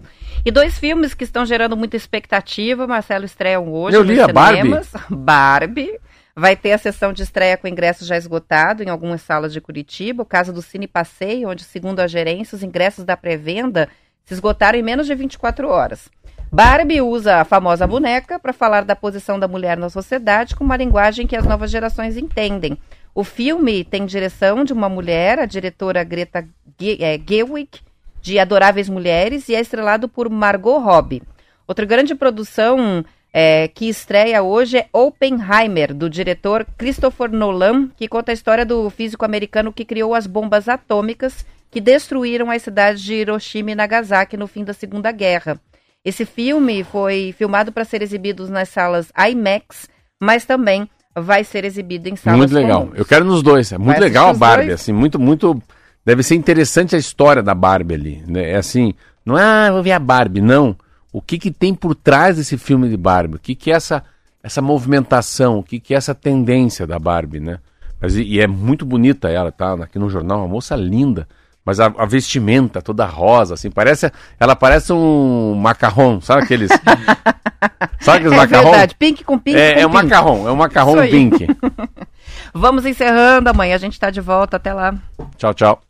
E dois filmes que estão gerando muita expectativa. Marcelo estreiam hoje. Eu li a cinemas. Barbie. Barbie. Vai ter a sessão de estreia com ingressos já esgotado em algumas salas de Curitiba. O caso do Cine Passeio, onde, segundo a gerência, os ingressos da pré-venda se esgotaram em menos de 24 horas. Barbie usa a famosa boneca para falar da posição da mulher na sociedade com uma linguagem que as novas gerações entendem. O filme tem direção de uma mulher, a diretora Greta é, Gerwig, de Adoráveis Mulheres, e é estrelado por Margot Robbie. Outra grande produção é, que estreia hoje é Oppenheimer, do diretor Christopher Nolan, que conta a história do físico americano que criou as bombas atômicas que destruíram as cidades de Hiroshima e Nagasaki no fim da Segunda Guerra. Esse filme foi filmado para ser exibido nas salas IMAX, mas também vai ser exibido em salas Muito legal. Comuns. Eu quero nos dois. É muito vai legal a Barbie, assim, muito, muito. Deve ser interessante a história da Barbie ali. Né? É assim, não é, ah, vou ver a Barbie, não. O que, que tem por trás desse filme de Barbie? O que, que é essa, essa movimentação? O que, que é essa tendência da Barbie, né? Mas, e, e é muito bonita ela, tá? Aqui no jornal, uma moça linda. Mas a, a, vestimenta toda rosa, assim, parece. Ela parece um macarrão, sabe aqueles. sabe aqueles é macarrão? verdade, pink com pink. É, com é um macarrão, é um macarrão pink. Vamos encerrando amanhã, a gente está de volta. Até lá. Tchau, tchau.